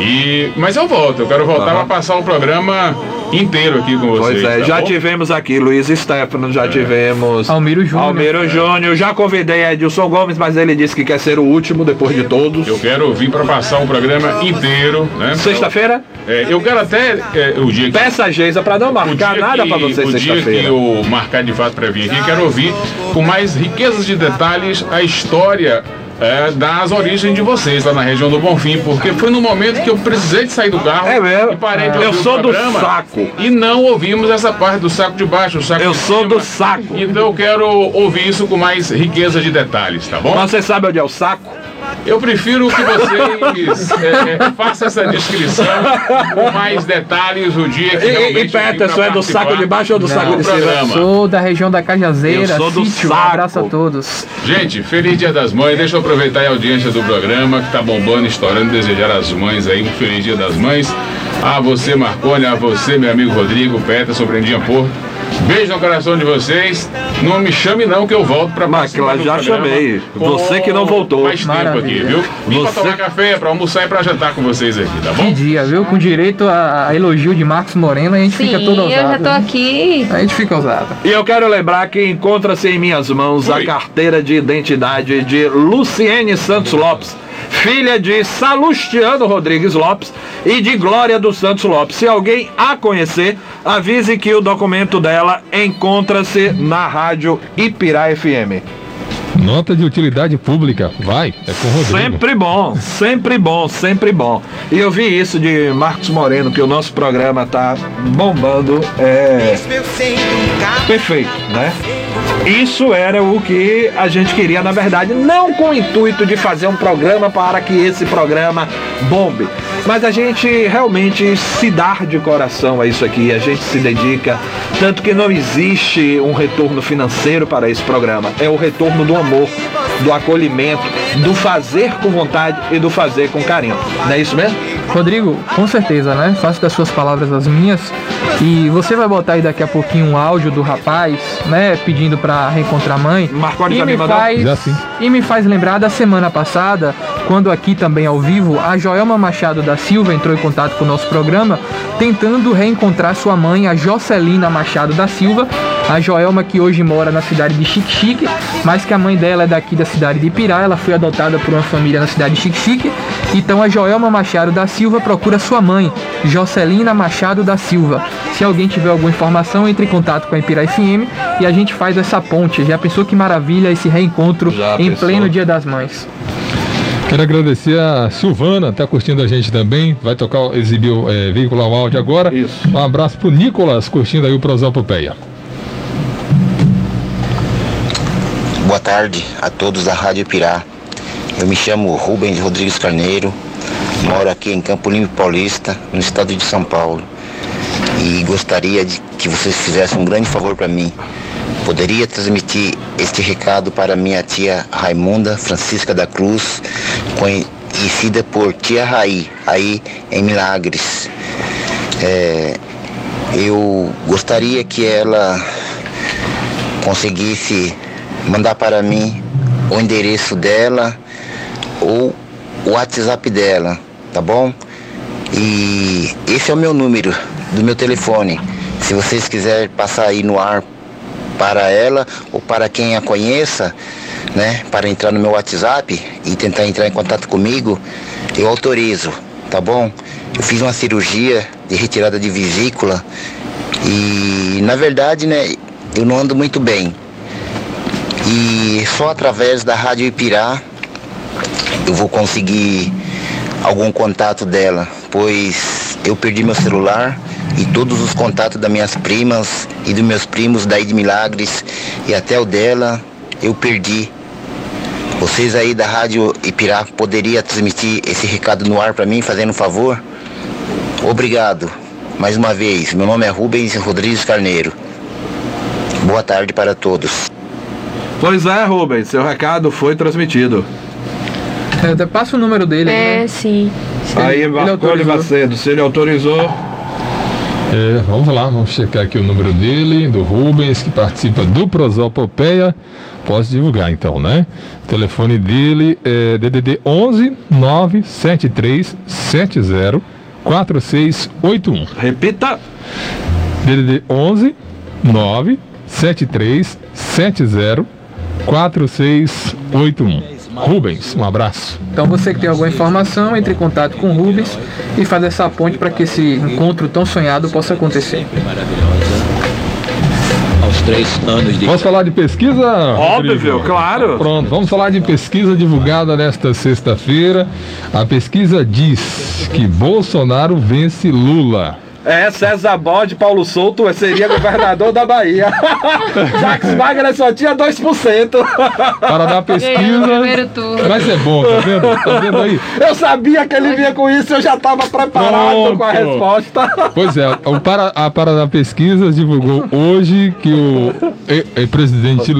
E, mas eu volto, eu quero voltar Aham. para passar o programa inteiro aqui com vocês. Pois é, tá já bom? tivemos aqui Luiz Stefano, já tivemos Almiro Júnior. Almiro Júnior, já convidei Edilson Gomes, mas ele disse que quer ser o último depois de todos. Eu quero vir para passar o programa inteiro, né? Sexta-feira, É, eu quero até é, o dia que peça a Geisa pra não marcar nada que- pra você O dia que sexta-feira. eu marcar de fato para vir aqui, quero ouvir com mais riquezas de detalhes a história é, das origens de vocês lá na região do Bonfim, porque foi no momento que eu precisei de sair do carro É mesmo? e parei de Eu ouvir o sou do saco. E não ouvimos essa parte do saco de baixo, o saco Eu sou cima. do saco. Então eu quero ouvir isso com mais riqueza de detalhes, tá bom? Mas você sabe onde é o saco? Eu prefiro que vocês é, <laughs> é, façam essa descrição com mais detalhes o dia que E, e Peterson, vim é do saco de baixo ou do saco de cima? programa. Sou da região da Cajazeira, Eu sou do sítio. Um saco. abraço a todos. Gente, feliz dia das mães. Deixa eu aproveitar a audiência do programa que tá bombando, estourando, desejar às mães aí um feliz dia das mães. A você, Marconi, a você, meu amigo Rodrigo, Peterson, Brendinha Porto. Beijo no coração de vocês. Não me chame não que eu volto pra Mas, participar do já programa chamei. Você que não voltou. Mais tempo aqui, Maravilha. viu? Vim pra Você- tomar café, pra almoçar e pra jantar com vocês aqui, tá Que bom? dia, viu? Com direito a, a elogio de Marcos Moreno, a gente Sim, fica todo eu já ousado. tô né? aqui. A gente fica ousado. E eu quero lembrar que encontra-se em minhas mãos a carteira de identidade de Luciene Santos Lopes, filha de Salustiano Rodrigues Lopes e de Glória dos Santos Lopes. Se alguém a conhecer, avise que o documento dela encontra-se na rádio Ipirá FM. Nota de utilidade pública. Vai, é com o Rodrigo. Sempre bom, sempre bom, sempre bom. E eu vi isso de Marcos Moreno, que o nosso programa tá bombando. É perfeito, né? Isso era o que a gente queria, na verdade, não com o intuito de fazer um programa para que esse programa bombe, mas a gente realmente se dar de coração a isso aqui, a gente se dedica, tanto que não existe um retorno financeiro para esse programa, é o retorno do amor, do acolhimento, do fazer com vontade e do fazer com carinho. Não é isso mesmo? Rodrigo, com certeza, né? Faço das suas palavras as minhas. E você vai botar aí daqui a pouquinho um áudio do rapaz, né? Pedindo pra reencontrar a mãe. Marconi e me faz Já sim. E me faz lembrar da semana passada, quando aqui também ao vivo, a Joelma Machado da Silva entrou em contato com o nosso programa, tentando reencontrar sua mãe, a Jocelina Machado da Silva. A Joelma que hoje mora na cidade de Xique-Xique, mas que a mãe dela é daqui da cidade de Ipirá, ela foi adotada por uma família na cidade de Xique-Xique. Então a Joelma Machado da Silva procura sua mãe, Jocelina Machado da Silva. Se alguém tiver alguma informação, entre em contato com a Ipirá FM e a gente faz essa ponte. Já pensou que maravilha esse reencontro Já em pensou? pleno Dia das Mães? Quero agradecer a Silvana, tá curtindo a gente também. Vai tocar, exibir, o- é, veicular o áudio agora. Isso. Um abraço pro Nicolas, curtindo aí o Prosopopeia. Boa tarde a todos da Rádio Pirá. Eu me chamo Rubens Rodrigues Carneiro, moro aqui em Campo Limpo Paulista, no estado de São Paulo. E gostaria de que vocês fizessem um grande favor para mim. Poderia transmitir este recado para minha tia Raimunda Francisca da Cruz, conhecida por Tia Raí, aí em Milagres. É, eu gostaria que ela conseguisse mandar para mim o endereço dela ou o WhatsApp dela, tá bom? E esse é o meu número do meu telefone. Se vocês quiserem passar aí no ar para ela ou para quem a conheça, né, para entrar no meu WhatsApp e tentar entrar em contato comigo, eu autorizo, tá bom? Eu fiz uma cirurgia de retirada de vesícula e na verdade, né, eu não ando muito bem. E só através da Rádio Ipirá eu vou conseguir algum contato dela, pois eu perdi meu celular e todos os contatos das minhas primas e dos meus primos daí de Milagres e até o dela eu perdi. Vocês aí da Rádio Ipirá poderiam transmitir esse recado no ar para mim, fazendo um favor? Obrigado. Mais uma vez, meu nome é Rubens Rodrigues Carneiro. Boa tarde para todos. Pois é, Rubens, seu recado foi transmitido. É, até passa o número dele. É, né? sim. Se Aí, ele Marconi autorizou. Macedo, se ele autorizou, É, vamos lá, vamos checar aqui o número dele, do Rubens, que participa do Prosopopeia. Posso divulgar então, né? O telefone dele é DDD 11 973 70 4681. repita. DDD 11 973 70 4681. Rubens, um abraço. Então você que tem alguma informação, entre em contato com o Rubens e faz essa ponte para que esse encontro tão sonhado possa acontecer. Aos três anos de Vamos falar de pesquisa? Óbvio, Rodrigo? claro. Pronto, vamos falar de pesquisa divulgada nesta sexta-feira. A pesquisa diz que Bolsonaro vence Lula. É, César Bode, Paulo Souto seria governador da Bahia. <laughs> Jacques Wagner só tinha 2%. Para dar pesquisa. Mas é bom, tá vendo? Tá vendo aí? Eu sabia que ele vinha com isso, eu já estava preparado Pronto. com a resposta. Pois é, o para, a Para Pesquisas divulgou hoje que o e, e presidente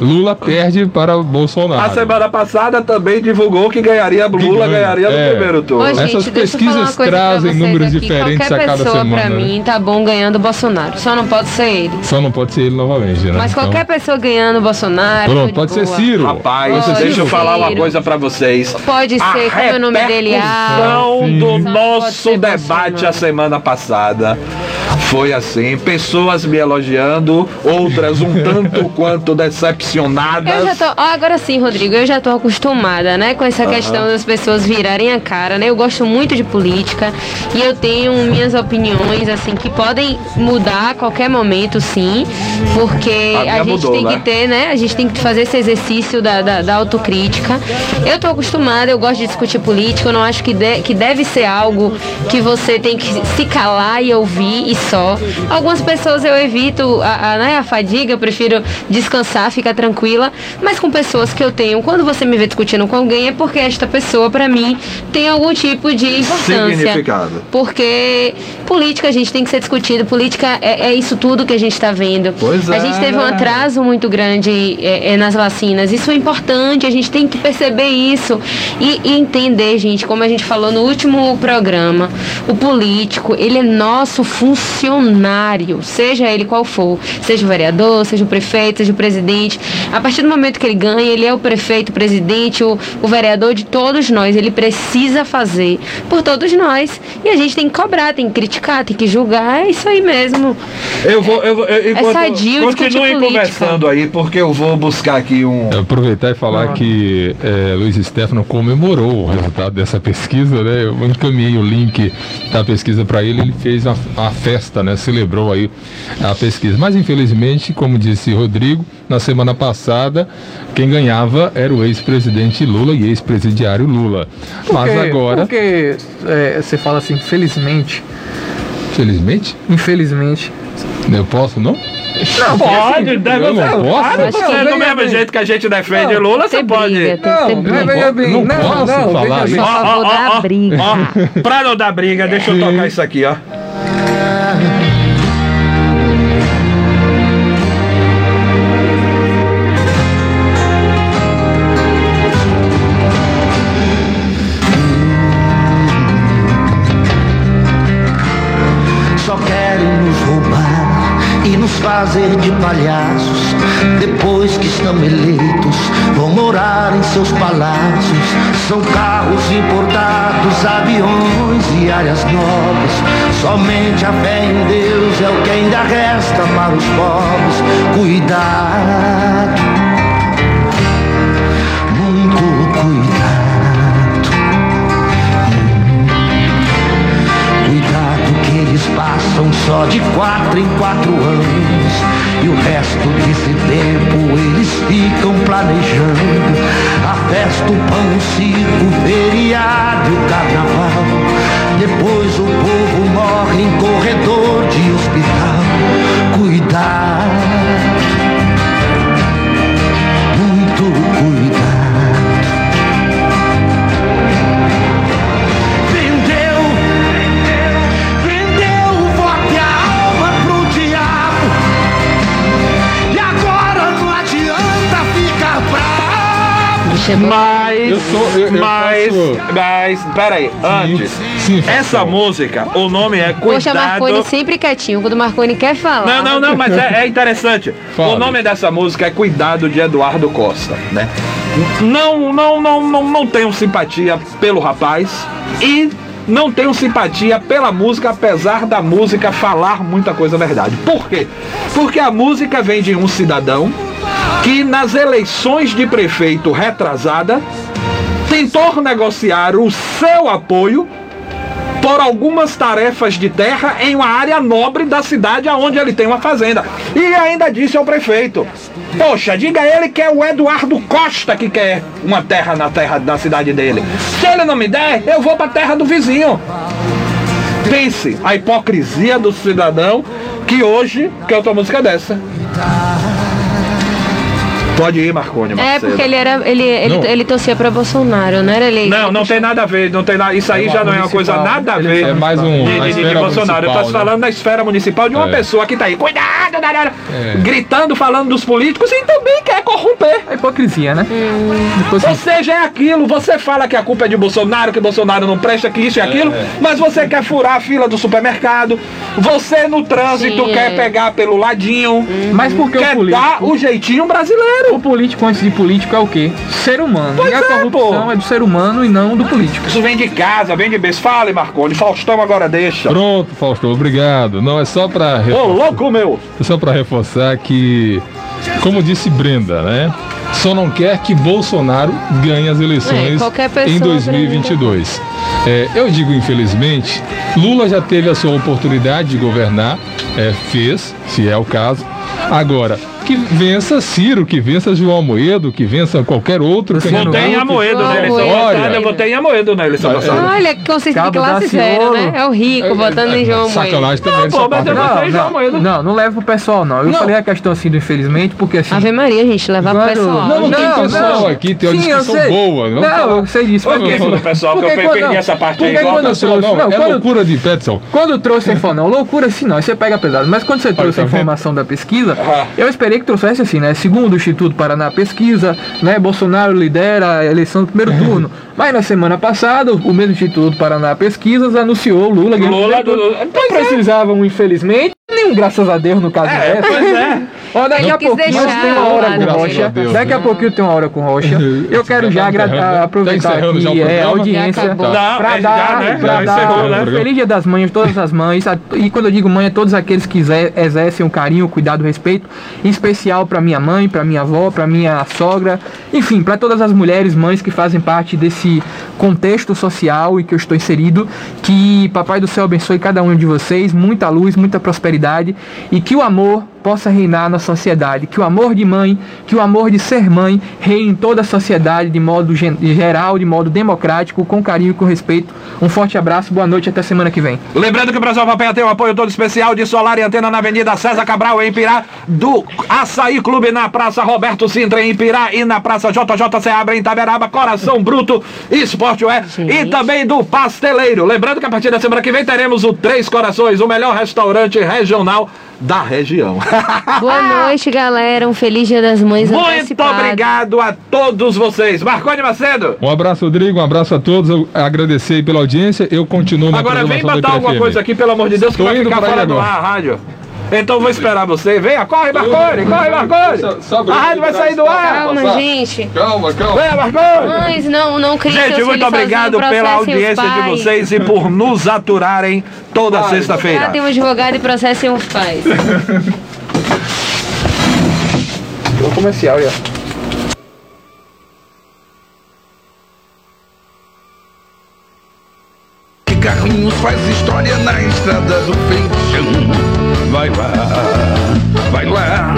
Lula perde para o Bolsonaro. A semana passada também divulgou que ganharia Lula, ganharia no é. primeiro turno. Ô, gente, Essas pesquisas trazem números aqui. diferentes Qualquer a cada pessoa semana. Pra né? mim tá bom ganhando o Bolsonaro. Só não pode ser ele. Só não pode ser ele novamente, né? Mas qualquer então... pessoa ganhando o Bolsonaro. Pronto, pode ser Ciro. Rapaz, pode deixa eu falar uma coisa pra vocês. Pode ser, como é o nome dele? Ah, do nosso debate a semana passada foi assim, pessoas me elogiando, outras um tanto <laughs> quanto decepcionadas. Eu já tô, ó, agora sim, Rodrigo, eu já tô acostumada, né, com essa uhum. questão das pessoas virarem a cara, né? Eu gosto muito de política e eu tenho minhas opiniões assim que podem mudar a qualquer momento, sim, porque a, a gente mudou, tem né? que ter, né? A gente tem que fazer esse exercício da, da, da autocrítica. Eu tô acostumada, eu gosto de discutir política, eu não acho que, de, que deve ser algo que você tem que se calar e ouvir e só. Algumas pessoas eu evito a, a, né, a fadiga, eu prefiro descansar, ficar tranquila. Mas com pessoas que eu tenho, quando você me vê discutindo com alguém, é porque esta pessoa, para mim, tem algum tipo de importância. Significado. Porque política, a gente, tem que ser discutido. Política é, é isso tudo que a gente está vendo. Pois a é. gente teve um atraso muito grande é, é, nas vacinas. Isso é importante, a gente tem que perceber isso e, e entender, gente, como a gente falou no último programa, o político, ele é nosso funcionário funcionário, seja ele qual for, seja o vereador, seja o prefeito, seja o presidente. A partir do momento que ele ganha, ele é o prefeito, o presidente, o, o vereador de todos nós. Ele precisa fazer por todos nós. E a gente tem que cobrar, tem que criticar, tem que julgar. É isso aí mesmo. Eu vou. Eu, eu, é sadio Continue conversando aí, porque eu vou buscar aqui um. aproveitar e falar ah. que é, Luiz Stefano comemorou o resultado dessa pesquisa, né? Eu encaminhei o link da pesquisa para ele, ele fez uma, uma festa né, celebrou aí a pesquisa. Mas infelizmente, como disse Rodrigo, na semana passada, quem ganhava era o ex-presidente Lula e ex-presidiário Lula. Mas agora. Porque é, você fala assim, felizmente. Felizmente? Infelizmente. Eu posso, não? Não, pode, deve eu não posso. Você, do mesmo jeito que a gente defende não, Lula, você pode. Briga, não, não, não, não, posso não, falar isso. Ó, ó, ó, briga. Ó, pra não dar briga, deixa eu tocar isso aqui, ó. Fazer de palhaços. Depois que estão eleitos, vão morar em seus palácios. São carros importados, aviões e áreas novas. Somente a fé em Deus é o que ainda resta para os pobres. Cuidado, muito cuidado. Só de quatro em quatro anos. E o resto desse tempo eles ficam planejando a festa, o pão, o circo, o feriado o carnaval. Depois o povo morre em corredor de hospital. Cuidado, Mas, eu sou, eu, eu mas, posso... mas, peraí, antes, sim, sim, essa música, o nome é Cuidado... Poxa, Marconi sempre quietinho, quando o Marconi quer falar. Não, não, não, mas é, é interessante. Fala. O nome dessa música é Cuidado de Eduardo Costa, né? Não, não, não, não, não tenho simpatia pelo rapaz e não tenho simpatia pela música, apesar da música falar muita coisa verdade. Por quê? Porque a música vem de um cidadão que nas eleições de prefeito retrasada tentou negociar o seu apoio por algumas tarefas de terra em uma área nobre da cidade onde ele tem uma fazenda. E ainda disse ao prefeito: Poxa, diga ele que é o Eduardo Costa que quer uma terra na terra da cidade dele. Se ele não me der, eu vou para a terra do vizinho. Pense a hipocrisia do cidadão que hoje canta uma música dessa. Pode ir, Marconi, É Macedo. porque ele era. Ele, ele, Não. ele torcia pra Bolsonaro, não era ele? Não, não tem nada a ver, não tem nada. Isso aí É já não é uma coisa nada a ver. é mais um- de, de, de esfera Bolsonaro. Eu tô né? falando na esfera municipal de uma É. pessoa que tá aí, cuidado, É. gritando, falando dos políticos e também quer corromper. É hipocrisia, né? Depois Ou seja, é aquilo, você fala que a culpa é de Bolsonaro, que Bolsonaro não presta, que isso e aquilo, É. mas você quer furar a fila do supermercado, você no trânsito Sim, quer é. pegar pelo ladinho, Mas por que o quer político? dar o jeitinho brasileiro. O político antes de político é o quê? Ser humano. Pois e a é, corrupção pô. é do ser humano e não do político. Isso vem de casa, vem de berço. Fale, Marconi, Faustão agora deixa. Pronto, Fausto, obrigado. Não, é só para Ô, louco meu! É só para reforçar que, como disse Brenda, né? Só não quer que Bolsonaro ganhe as É, eleições pessoa, em 2022. É, eu digo infelizmente, Lula já teve a sua oportunidade de governar, é, fez, se é o caso. Agora, que vença Ciro, que vença João Amoedo, que vença qualquer outro Votei em. Amoedo na Olha. eleição passada, eu votei em Amoedo na eleição É. passada. Olha, que consciência de classe zero, né? É o rico votando em João Moedo. Sacanagem também Não, pô, mas eu né? votei em João não, não, leva pro pessoal, não. Eu Não. falei a questão assim do infelizmente, porque assim. Ave Maria, gente, levar pro pessoal. Não, não tem Não, pessoal não. aqui, tem uma discussão boa. Não, eu sei disso. Por que isso do pessoal? Que eu perdi essa parte aí. Não, é loucura de Petson. Quando trouxe a informação, não, loucura assim não, aí você pega pesado. Mas quando você trouxe tá a vendo? informação da pesquisa, eu esperei que trouxesse assim, né? Segundo o Instituto Paraná Pesquisa, né? Bolsonaro lidera a eleição do primeiro turno. <laughs> Mas na semana passada, o mesmo Instituto Paraná Pesquisas anunciou Lula Lula do- turno. Não precisavam, infelizmente, nem graças a Deus no caso É, dessa. pois é. <laughs> Ó, daqui Ele a pouquinho deixar tem uma hora com a Rocha. Deus, Daqui a né? pouquinho tem uma hora com Rocha. <laughs> Eu quero Tá já encerrando. a- aproveitar Tá já aqui é, a audiência Já. Não, pra é já, dar, né? pra Já dar encerrou, né? Feliz Dia das Mães, todas as mães. a- E quando eu digo mãe, é todos aqueles que exer- exercem o carinho, o cuidado, o respeito. Em especial para minha mãe, para minha avó, para minha sogra. Enfim, para todas as mulheres, mães que fazem parte desse contexto social em que eu estou inserido. Que Papai do Céu abençoe cada um de vocês. Muita luz, muita prosperidade. E que o amor possa reinar na sociedade. Que o amor de mãe, que o amor de ser mãe reine em toda a sociedade de modo geral, de modo democrático, com carinho e com respeito. Um forte abraço, boa noite até semana que vem. Lembrando que o Brasil Papel tem o apoio todo especial de Solar e Antena na Avenida César Cabral, em Pirá, do Açaí Clube na Praça Roberto Sintra, em Pirá, e na Praça JJ Seabra, em Taberaba, Coração Bruto, Esporte é e também do Pasteleiro. Lembrando que a partir da semana que vem teremos o Três Corações, o melhor restaurante regional da região. <laughs> Boa noite, galera. Um feliz Dia das Mães Muito antecipado. obrigado a todos vocês. Marconi Macedo. Um abraço, Rodrigo. Um abraço a todos. Eu agradecer pela audiência. Eu continuo na Agora vem botar alguma coisa aqui, pelo amor de Deus, que Tô vai indo ficar fora do agora. ar a rádio. Então vou esperar você. Venha, corre, Marconi, corre, Marconi. A rádio vai sair do ar. Calma, gente. Calma, calma. Venha, Marconi. Mães, não, não criem Gente, muito obrigado pela audiência de vocês e por nos aturarem toda sexta-feira. tem um advogado e processem os pais. Comercial, já. Que Carlinhos faz história na estrada do feijão. Vai lá, vai lá,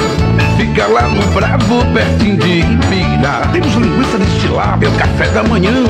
fica lá no Bravo, pertinho de Ibira. Temos linguiça destilada, é o café da manhã.